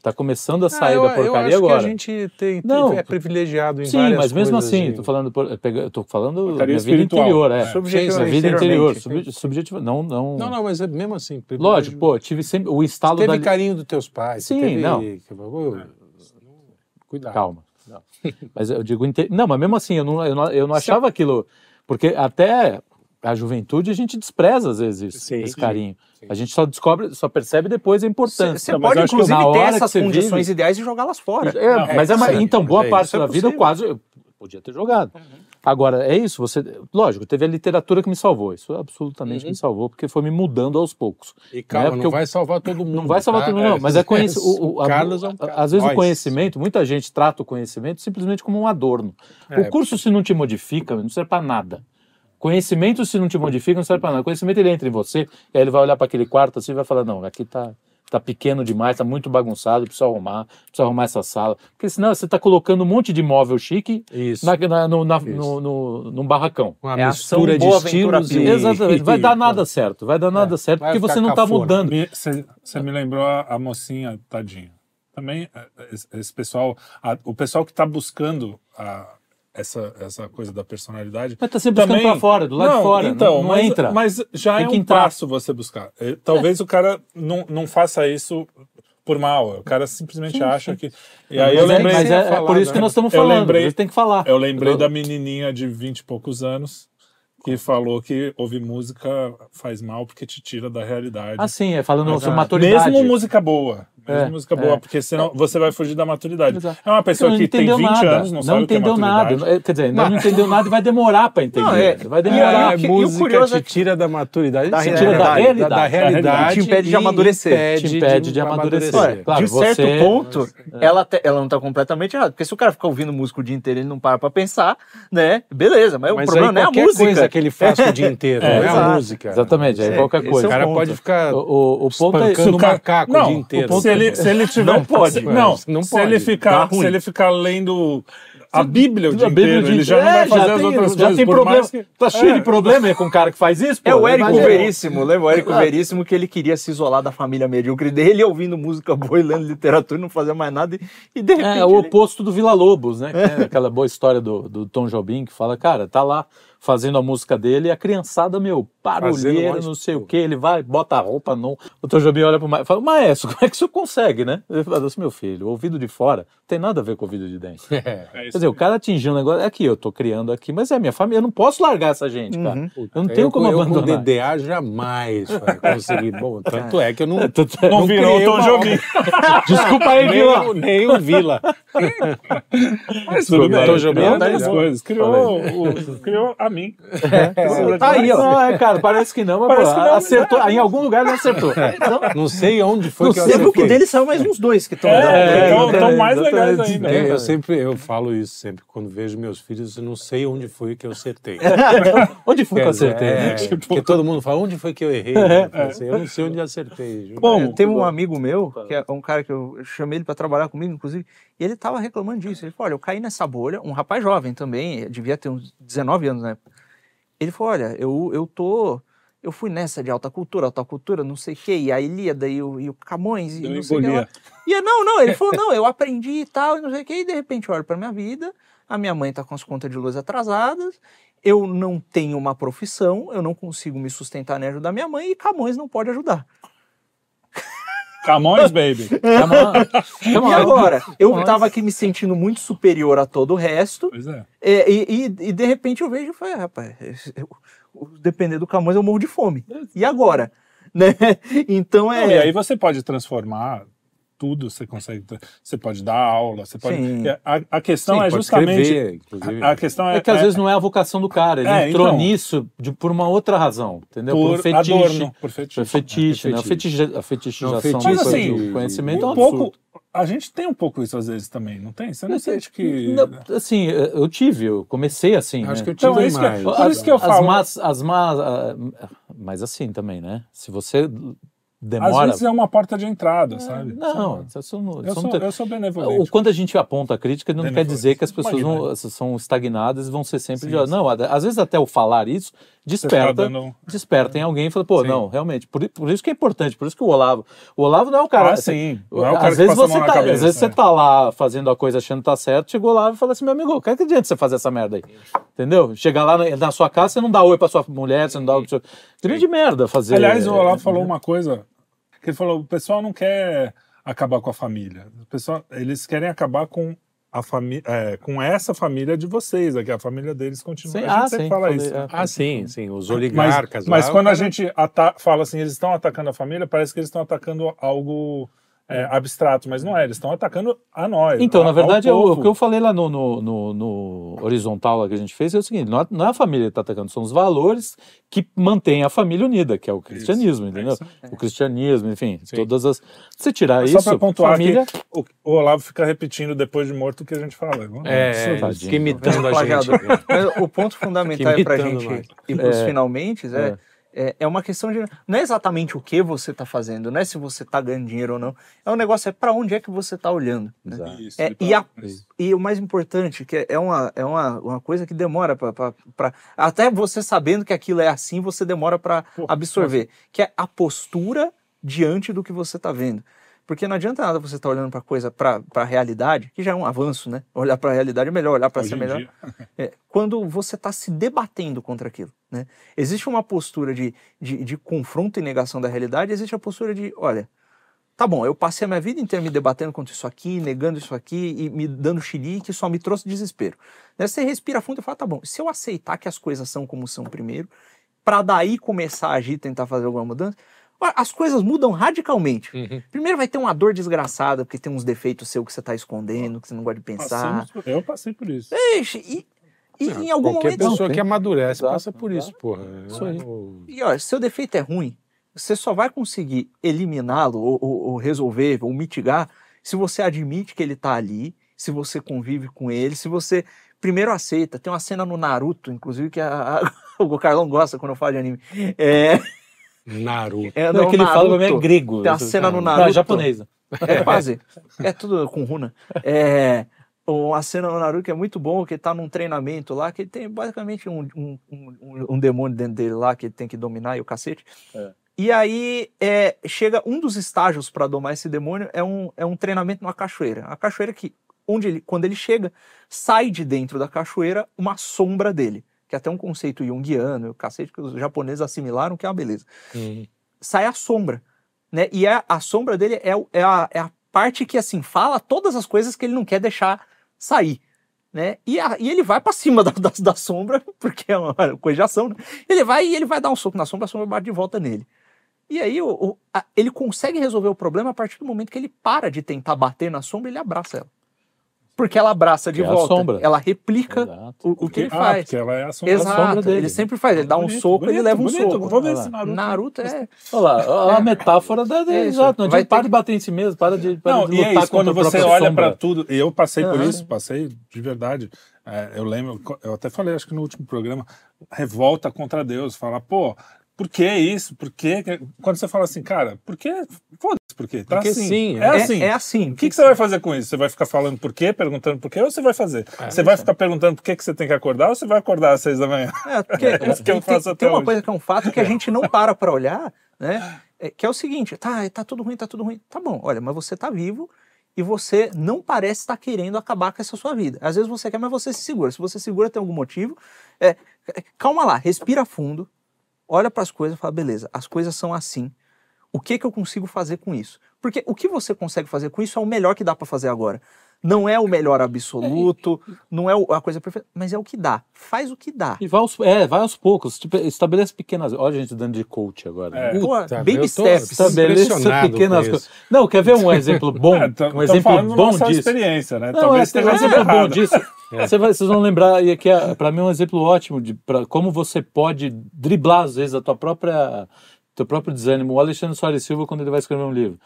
Tá começando a sair Ah, eu, da eu porcaria acho agora. que a gente tem, Não, é privilegiado em Sim, várias mas mesmo assim, de- tô falando, por, pega- tô falando da Porcaria minha vida interior, é. É. Subjetivamente, Minha vida interior, sub, subjetiva, não, não, Não, não, mas é mesmo assim. privilégio- Lógico, pô, eu tive sempre o estalo Você teve da carinho dos teus pais. Sim, teve... não. Cuidado. calma. Não. Mas eu digo inte... não, mas mesmo assim, eu não, eu não, eu não achava aquilo, porque até a juventude a gente despreza às vezes esse, Sim, esse sim, carinho. sim. A gente só descobre, só percebe depois a importância. Você pode, inclusive, ter essas condições vive- ideais e jogá-las fora. É, Não, mas é, sim, então, boa é parte é da vida eu quase eu podia ter jogado. Agora, é isso, você. Lógico, teve a literatura que me salvou. Isso absolutamente me salvou, porque foi me mudando aos poucos. E calma, Né? Porque não eu- vai salvar todo mundo. Não vai salvar tá? todo mundo, não, mas é conhece, o, o- a- Carlos é um a-. Às vezes o Nós. conhecimento, muita gente trata o conhecimento simplesmente como um adorno. É. O curso, se não te modifica, não serve para nada. Conhecimento, se não te modifica, não serve para nada. Conhecimento, ele entra em você, e aí ele vai olhar para aquele quarto assim e vai falar: não, aqui tá, tá pequeno demais, tá muito bagunçado, precisa arrumar, precisa arrumar essa sala. Porque senão você tá colocando um monte de móvel chique Isso. na, na- no, na- Isso. no, no- num barracão. Uma É mistura de estilos e... Exatamente, vai dar nada certo, vai dar nada certo, vai porque você não tá cafona. mudando. Você me lembrou a, a mocinha, tadinha. Também, eh, esse, esse pessoal, a- o pessoal que está buscando a- essa, essa coisa da personalidade. Mas tá sempre buscando pra fora, do lado não, de fora. Então, não, não mas, entra. mas já Tem é que um entrar. passo você buscar. Eh, Talvez o cara não, não faça isso por mal. O cara simplesmente acha que. E aí eu mas é- lembrei. mas é, é falar, por isso que né? nós estamos Eu falando. lembrei- a gente tem que falar. Eu lembrei Entendeu? da menininha de 20 e poucos anos que falou que ouvir música faz mal porque te tira da realidade. Ah, sim, é falando Mas, sobre ah, maturidade. Mesmo música boa. Mesmo É, música boa, é. porque senão você vai fugir da maturidade. Exato. É uma pessoa Não que tem entendeu 20 nada, anos, não, sabe o que é entendeu nada. maturidade. É, Quer dizer, ainda não entendeu nada e vai demorar para entender. Não, é- vai demorar. que- e o música curioso te é que- tira da maturidade, Da te realidade. da, realidade. da realidade Te impede de amadurecer. impede Te impede de amadurecer. Olha, Claro, de certo você- ponto, ela, te- ela não tá completamente errada. Porque se o cara ficar ouvindo música o dia inteiro e ele não para pra pensar, né? Beleza, mas, Mas o problema aí não é a qualquer música. coisa que ele faça o dia inteiro, É, não é a música. Exatamente, É, qualquer coisa. O é cara pode ficar O, ponto é. o macaco não, o dia inteiro. Se ele, se ele tiver, Não pode, não, não se pode. ele ficar, ruim. se ele ficar lendo a Bíblia o dia A Bíblia inteiro, de- ele já não É, vai fazer as tem- outras já coisas. tem por problema. mais que- Tá cheio É. de problema com o cara que faz isso, pô. É o Érico Imagina. Veríssimo, lembra? O Érico Veríssimo que ele queria se isolar da família medíocre dele, ouvindo música boa e lendo literatura e não fazer mais nada. E, e de repente. É o ele- oposto do Vila Lobos, né? É aquela boa história do, do Tom Jobim que fala, cara, tá lá fazendo a música dele e a criançada, meu, barulheira, não sei o que, ele vai, bota a roupa, não. O Tom Jobim olha pro maestro e fala, maestro, como é que o senhor consegue, né? Ele fala assim, meu filho, o ouvido de fora não tem nada a ver com o ouvido de dentro. É. É Quer isso dizer, o cara atingiu um negócio, é aqui, eu tô criando aqui, mas é minha família, eu não posso largar essa gente, cara. Uhum. Eu não tenho como eu, eu abandonar. com o DDA jamais vai conseguir. Bom, tanto é que eu não, Não virou o Tom Jobim. Desculpa aí, nem, Vila. nem o Vila. Mas tudo bem. Tom Jobim é coisas. Criou, o- criou a mim. Tá aí, ó. Não, é, cara, parece que não, mas Parece pô, que não, acertou. Em algum lugar não acertou. Não sei onde foi No que eu Facebook acertei. dele saiu mais uns dois que estão. É, então, então mais legais ainda. É, eu sempre eu falo isso sempre quando vejo meus filhos, eu não sei onde foi que eu acertei. Onde foi que eu acertei? é, né? Porque todo mundo fala, onde foi que eu errei? Eu, falo assim, eu não sei onde eu acertei. Bom, teve um amigo meu, que é um cara que eu chamei ele para trabalhar comigo, inclusive, e ele tava reclamando disso. Ele falou: Olha, eu caí nessa bolha, um rapaz jovem também, devia ter uns 19 anos época. Ele falou: Olha, eu, eu tô. Eu fui nessa de alta cultura, alta cultura, não sei o quê, e a Ilíada e o, e o Camões, e Eu não sei o que lá. E eu, não, não, ele falou: Não, eu aprendi e tal, e não sei o quê, e de repente eu olho pra minha vida, a minha mãe tá com as contas de luz atrasadas, eu não tenho uma profissão, eu não consigo me sustentar nem ajudar minha mãe, e Camões não pode ajudar. Camões, baby. Come on. Come E on. agora? Eu Nossa. tava aqui me sentindo muito superior a todo o resto, Pois é. é, e, e- e de repente eu vejo e falei, "Ah, rapaz, eu, dependendo do Camões eu morro de fome. E agora? Né? Então é. Não, e aí você pode transformar tudo, você consegue. Você pode dar aula, você pode. Sim. A, a questão Sim, é pode justamente. escrever, inclusive. A, a questão é. É que às vezes não é a vocação do cara, ele É, entrou então. nisso de- por uma outra razão, entendeu? por Por, fetiche. adorno, por fetiche. Por fetiche, É, né? A, fetiche, a fetichização fetiche, Mas assim, do conhecimento é um um absurdo. pouco. A gente tem um pouco isso às vezes também, não tem? Você não sente que. Não, assim, eu tive, eu comecei assim, Acho né? que eu tive Então, é isso que- mais. por isso que eu as falo. Más, as más, ah, mas assim também, né? Se você Às demora... vezes é uma porta de entrada, sabe? Não, isso não, Eu não sou, tem- eu sou O, benevolente. quando a gente aponta a crítica, não quer dizer que as pessoas são estagnadas e vão ser sempre. Sim, de- Não, às vezes até o falar isso tá desperta, dando- desperta em alguém e fala, pô, Sim. não, realmente. Por, por isso que é importante, por isso que o Olavo. O Olavo não é o cara. Ah, sim. Não é o às cara que vezes passa a você tá, cabeça, às vezes é. você tá lá fazendo a coisa achando que tá certo, chegou lá e fala assim, meu amigo, o que é que adianta você fazer essa merda aí? Entendeu? Chegar lá na, na sua casa, você não dá oi pra sua mulher, você não dá oi pro seu. Grande merda fazer. Aliás, o Olavo é, falou uma coisa que ele falou: o pessoal não quer acabar com a família. O pessoal, eles querem acabar com a família, com essa família de vocês, é que a família deles continua. Sim, a gente ah, sempre sim, fala isso. é. Ah, sim, sim. Os Mas, oligarcas mas lá, quando o a cara- gente ata- fala assim, eles estão atacando a família, parece que eles estão atacando algo é, abstrato, mas não é, eles estão atacando a nós. Então, a- na verdade, eu- povo. o que eu falei lá no, no, no- no horizontal lá que a gente fez é o seguinte: não é, não é a família que está atacando, são os valores que mantêm a família unida, que é o cristianismo, é entendeu? isso O cristianismo, enfim, Sim. todas as. Se tirar Só isso, para pontuar família. que o, o Olavo fica repetindo depois de morto o que a gente fala. Vamos- É, Tadinho. fica imitando a gente. Mas o ponto fundamental é pra imitando gente ir pros É. finalmente é, é, é uma questão de. Não é exatamente o que você tá fazendo, não é se você tá ganhando dinheiro ou não. É um negócio, é pra onde é que você tá olhando. né? Isso, É, e a- e o mais importante, que é uma, é uma, uma coisa que demora para. Até você sabendo que aquilo é assim, você demora para absorver. Que é a postura diante do que você está vendo. Porque não adianta nada você estar olhando para coisa, para a realidade, que já é um avanço, né? Olhar para a realidade é melhor, olhar para ser melhor. É, quando você está se debatendo contra aquilo. Né? Existe uma postura de, de, de confronto e negação da realidade, existe a postura de, olha, tá bom, eu passei a minha vida inteira me debatendo contra isso aqui, negando isso aqui e me dando xilique, só me trouxe desespero. Né? Você respira fundo e fala, tá bom, se eu aceitar que as coisas são como são primeiro, para daí começar a agir, tentar fazer alguma mudança, as coisas mudam radicalmente. Uhum. Primeiro vai ter uma dor desgraçada, porque tem uns defeitos seus que você está escondendo, que você não gosta de pensar. Passamos Eu passei por isso. Ixi, e, e Ah, em algum Qualquer momento... pessoa tem. que amadurece Exato, passa por isso, porra. Isso aí. O- E olha, se seu defeito é ruim, você só vai conseguir eliminá-lo ou, ou- ou resolver ou mitigar se você admite que ele tá ali, se você convive com ele, se você primeiro aceita. Tem uma cena no Naruto, inclusive, que a- a- o Carlão gosta quando eu falo de anime. É, Naruto. é Não, é que ele fala como é Naruto. grego. Tem a cena no Não, é Naruto. japonesa. É quase. É tudo com runa. É uma cena no Naruto que é muito bom, que ele tá num treinamento lá, que ele tem basicamente um, um, um, um demônio dentro dele lá que ele tem que dominar e o cacete. É. E aí é, chega um dos estágios para domar esse demônio é um, é um treinamento numa cachoeira. A cachoeira que, onde ele, quando ele chega, sai de dentro da cachoeira uma sombra dele. Que é até um conceito junguiano, o cacete que os japoneses assimilaram, que é uma beleza Uhum. sai a sombra, né? E é, a sombra dele é, é, a, é a parte que, assim, fala todas as coisas que ele não quer deixar sair, né? E, a- e ele vai pra cima da, da, da sombra, porque é uma coisa de ação, né? Ele vai e ele vai dar um soco na sombra, a sombra bate de volta nele. E aí o, o- a- ele consegue resolver o problema a partir do momento que ele para de tentar bater na sombra e ele abraça ela. Porque ela abraça de é a volta, sombra. ela replica o, o que ele ah, faz. porque ela é a sombra. Exato, sombra dele. ele sempre faz, ele dá um Bonito, soco e ele bonito, leva um bonito. soco. Vou ver esse. Naruto. Naruto é Olha lá, a metáfora da. É exato, não Vai adianta para de bater em si mesmo, para de, para Não, de e lutar é isso, quando a você olha pra tudo, e eu passei por isso, passei de verdade. É, eu lembro, eu até falei, acho que no último programa, revolta contra Deus, falar, pô, por que isso? Por que? Quando você fala assim, cara, por que? Foda-se, por quê? Tá Porque assim. sim, é, é- assim. É assim. O que, que você vai fazer com isso? Você vai ficar falando por quê, perguntando por quê, ou você vai fazer? você vai ficar perguntando por que, que você tem que acordar, ou você vai acordar às seis da manhã? É, porque isso que eu tem, faço tem até uma hoje. coisa que é um fato que a gente não para para olhar, né? é, que é o seguinte, tá, tá tudo ruim, tá tudo ruim. Tá bom, olha, mas você tá vivo e você não parece estar querendo acabar com essa sua vida. Às vezes você quer, mas você se segura. Se você segura, tem algum motivo. É, é, calma lá, respira fundo, olha para as coisas e fala, beleza, as coisas são assim. O que que eu consigo fazer com isso? Porque o que você consegue fazer com isso é o melhor que dá para fazer agora. Não é o melhor absoluto, não é a coisa perfeita, mas é o que dá. Faz o que dá. E vai aos, é, vai aos poucos, tipo, estabelece pequenas. Olha a gente dando de coach agora. É. né? Pô, Puta, baby steps. Estabeleça pequenas coisas. Não, quer ver um exemplo bom? É, tô- um tô exemplo bom nossa disso. experiência, né? Não, Talvez é, tem um exemplo bom errado. disso. Você vai- vocês vão lembrar, e aqui é, para mim é um exemplo ótimo de pra, como você pode driblar às vezes a tua própria teu próprio desânimo. O Alexandre Soares Silva quando ele vai escrever um livro,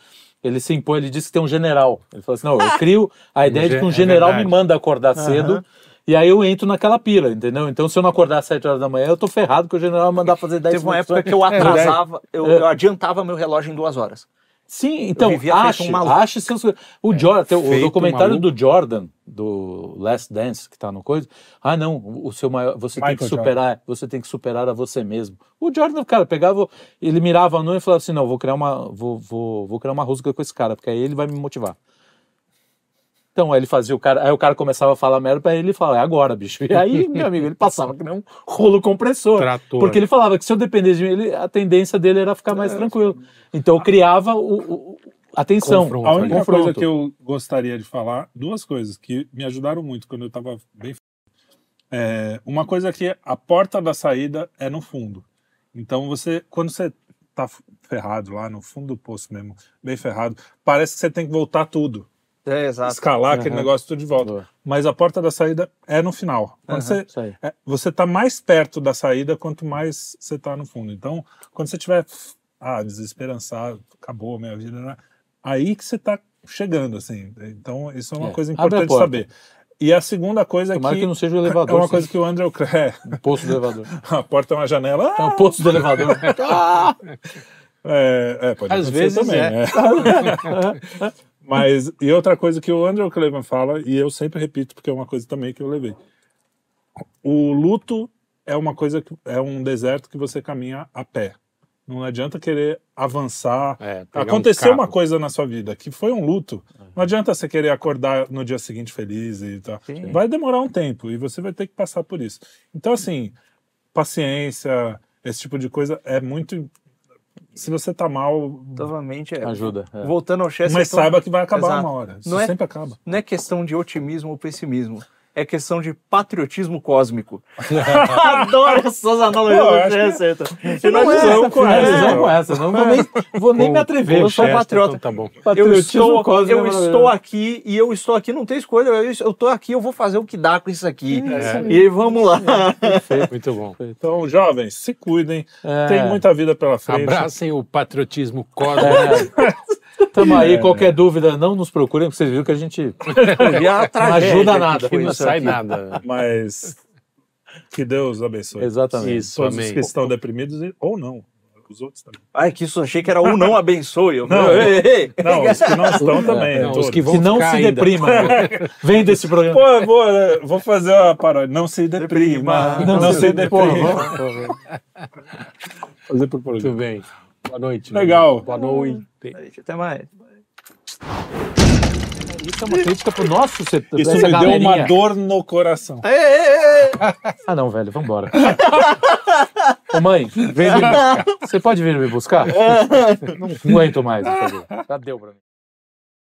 ele se impõe, ele diz que tem um general. Ele fala assim, não, eu crio a ideia de que um é general me verdade. manda acordar cedo. E aí eu entro naquela pila, entendeu? Então, se eu não acordar às 7 horas da manhã, eu tô ferrado, porque o general vai mandar fazer 10 Teve uma minutos época que eu antes. atrasava, eu, É. eu adiantava meu relógio em duas horas. Sim, então, ache, um maluco. ache seus... O, Jordan, tem o documentário maluco. do Jordan, do Last Dance, que tá no coisa. Ah, não, o seu maior... Você tem que Michael superar, você tem que superar a você mesmo. O Jordan, cara, pegava, ele mirava a nuvem e falava assim, não, vou criar uma, vou, vou, vou criar uma rusga com esse cara, porque aí ele vai me motivar. Então, aí ele fazia o cara, aí o cara começava a falar merda pra ele e falava, é agora, bicho. E aí, meu amigo, ele passava que nem um rolo compressor. Trator. Porque ele falava que se eu dependesse de mim, ele, a tendência dele era ficar mais tranquilo. Então eu criava o, o- atenção. Confronto. A única confronto. coisa que eu gostaria de falar, duas coisas que me ajudaram muito quando eu estava bem. É, uma coisa que a porta da saída é no fundo. Então você, quando você tá ferrado lá no fundo do poço mesmo, bem ferrado, parece que você tem que voltar tudo, É, exato. escalar aquele Aham. negócio tudo de volta. Boa. Mas a porta da saída é no final. Quando Aham, você é, você tá mais perto da saída quanto mais você tá no fundo. Então, quando você tiver ah, desesperançado, acabou a minha vida, né? aí que você tá chegando, assim. Então, isso é uma É, coisa importante porta. saber. E a segunda coisa é Tomara que, que não seja o é elevador. uma coisa que o André é, O poço do elevador. a porta é uma janela. É Ah, o poço do elevador. é, é, pode Às vezes também. é. Mas, e outra coisa que o Andrew Cleveland fala, e eu sempre repito, porque é uma coisa também que eu levei. O luto é uma coisa que é um deserto que você caminha a pé. Não adianta querer avançar. É, pegar um Aconteceu uma coisa na sua vida que foi um luto. Não adianta você querer acordar no dia seguinte feliz e tal. Sim. Vai demorar um tempo e você vai ter que passar por isso. Então, assim, paciência, esse tipo de coisa é muito. Se você tá mal, Novamente, é. Ajuda. é. Voltando ao Chester. mas saiba que vai acabar Exato. uma hora. Isso Não é- sempre acaba. não é questão de otimismo ou pessimismo. É questão de patriotismo cósmico. Adoro essas analogias Pô, eu do acho que- Chester. Finalizamos com essa. Com essa. Não vou nem, vou nem me atrever. eu sou Chester, patriota. então tá bom. Eu Patriotismo estou, cósmico eu é estou aqui e eu estou aqui, não tem escolha. Eu, estou aqui, eu vou fazer o que dá com isso aqui. É. E vamos lá. Muito bom. Então, jovens, se cuidem. É. Tem muita vida pela frente. Abracem o patriotismo cósmico. É. Tamo aí, qualquer dúvida, não nos procurem, porque vocês viram que a gente. A tragédia ajuda nada, foi Não sai aqui. nada. Mas que Deus abençoe. Exatamente. Isso, Todos amém. os que estão deprimidos ou não. Os outros também. Ai, que isso, achei que era um não abençoe. Eu, Não. ei, ei. Não, os que não estão também. Não, os que vão Que não se ainda. deprima. Vem desse programa. Pô, vou, vou fazer uma paródia. Não se deprima. Deprima. Não, se deprima. Porra, Fazer por Muito programa. bem. Boa noite. Legal. Boa noite. Até mais. Isso é uma crítica pro nosso setor. Isso me deu uma galerinha. dor no coração. Ei, ei, ei. Ah, não, velho, vambora. Ô, mãe, vem me buscar. Você pode vir me buscar? Não aguento mais. por favor. Já deu pra mim.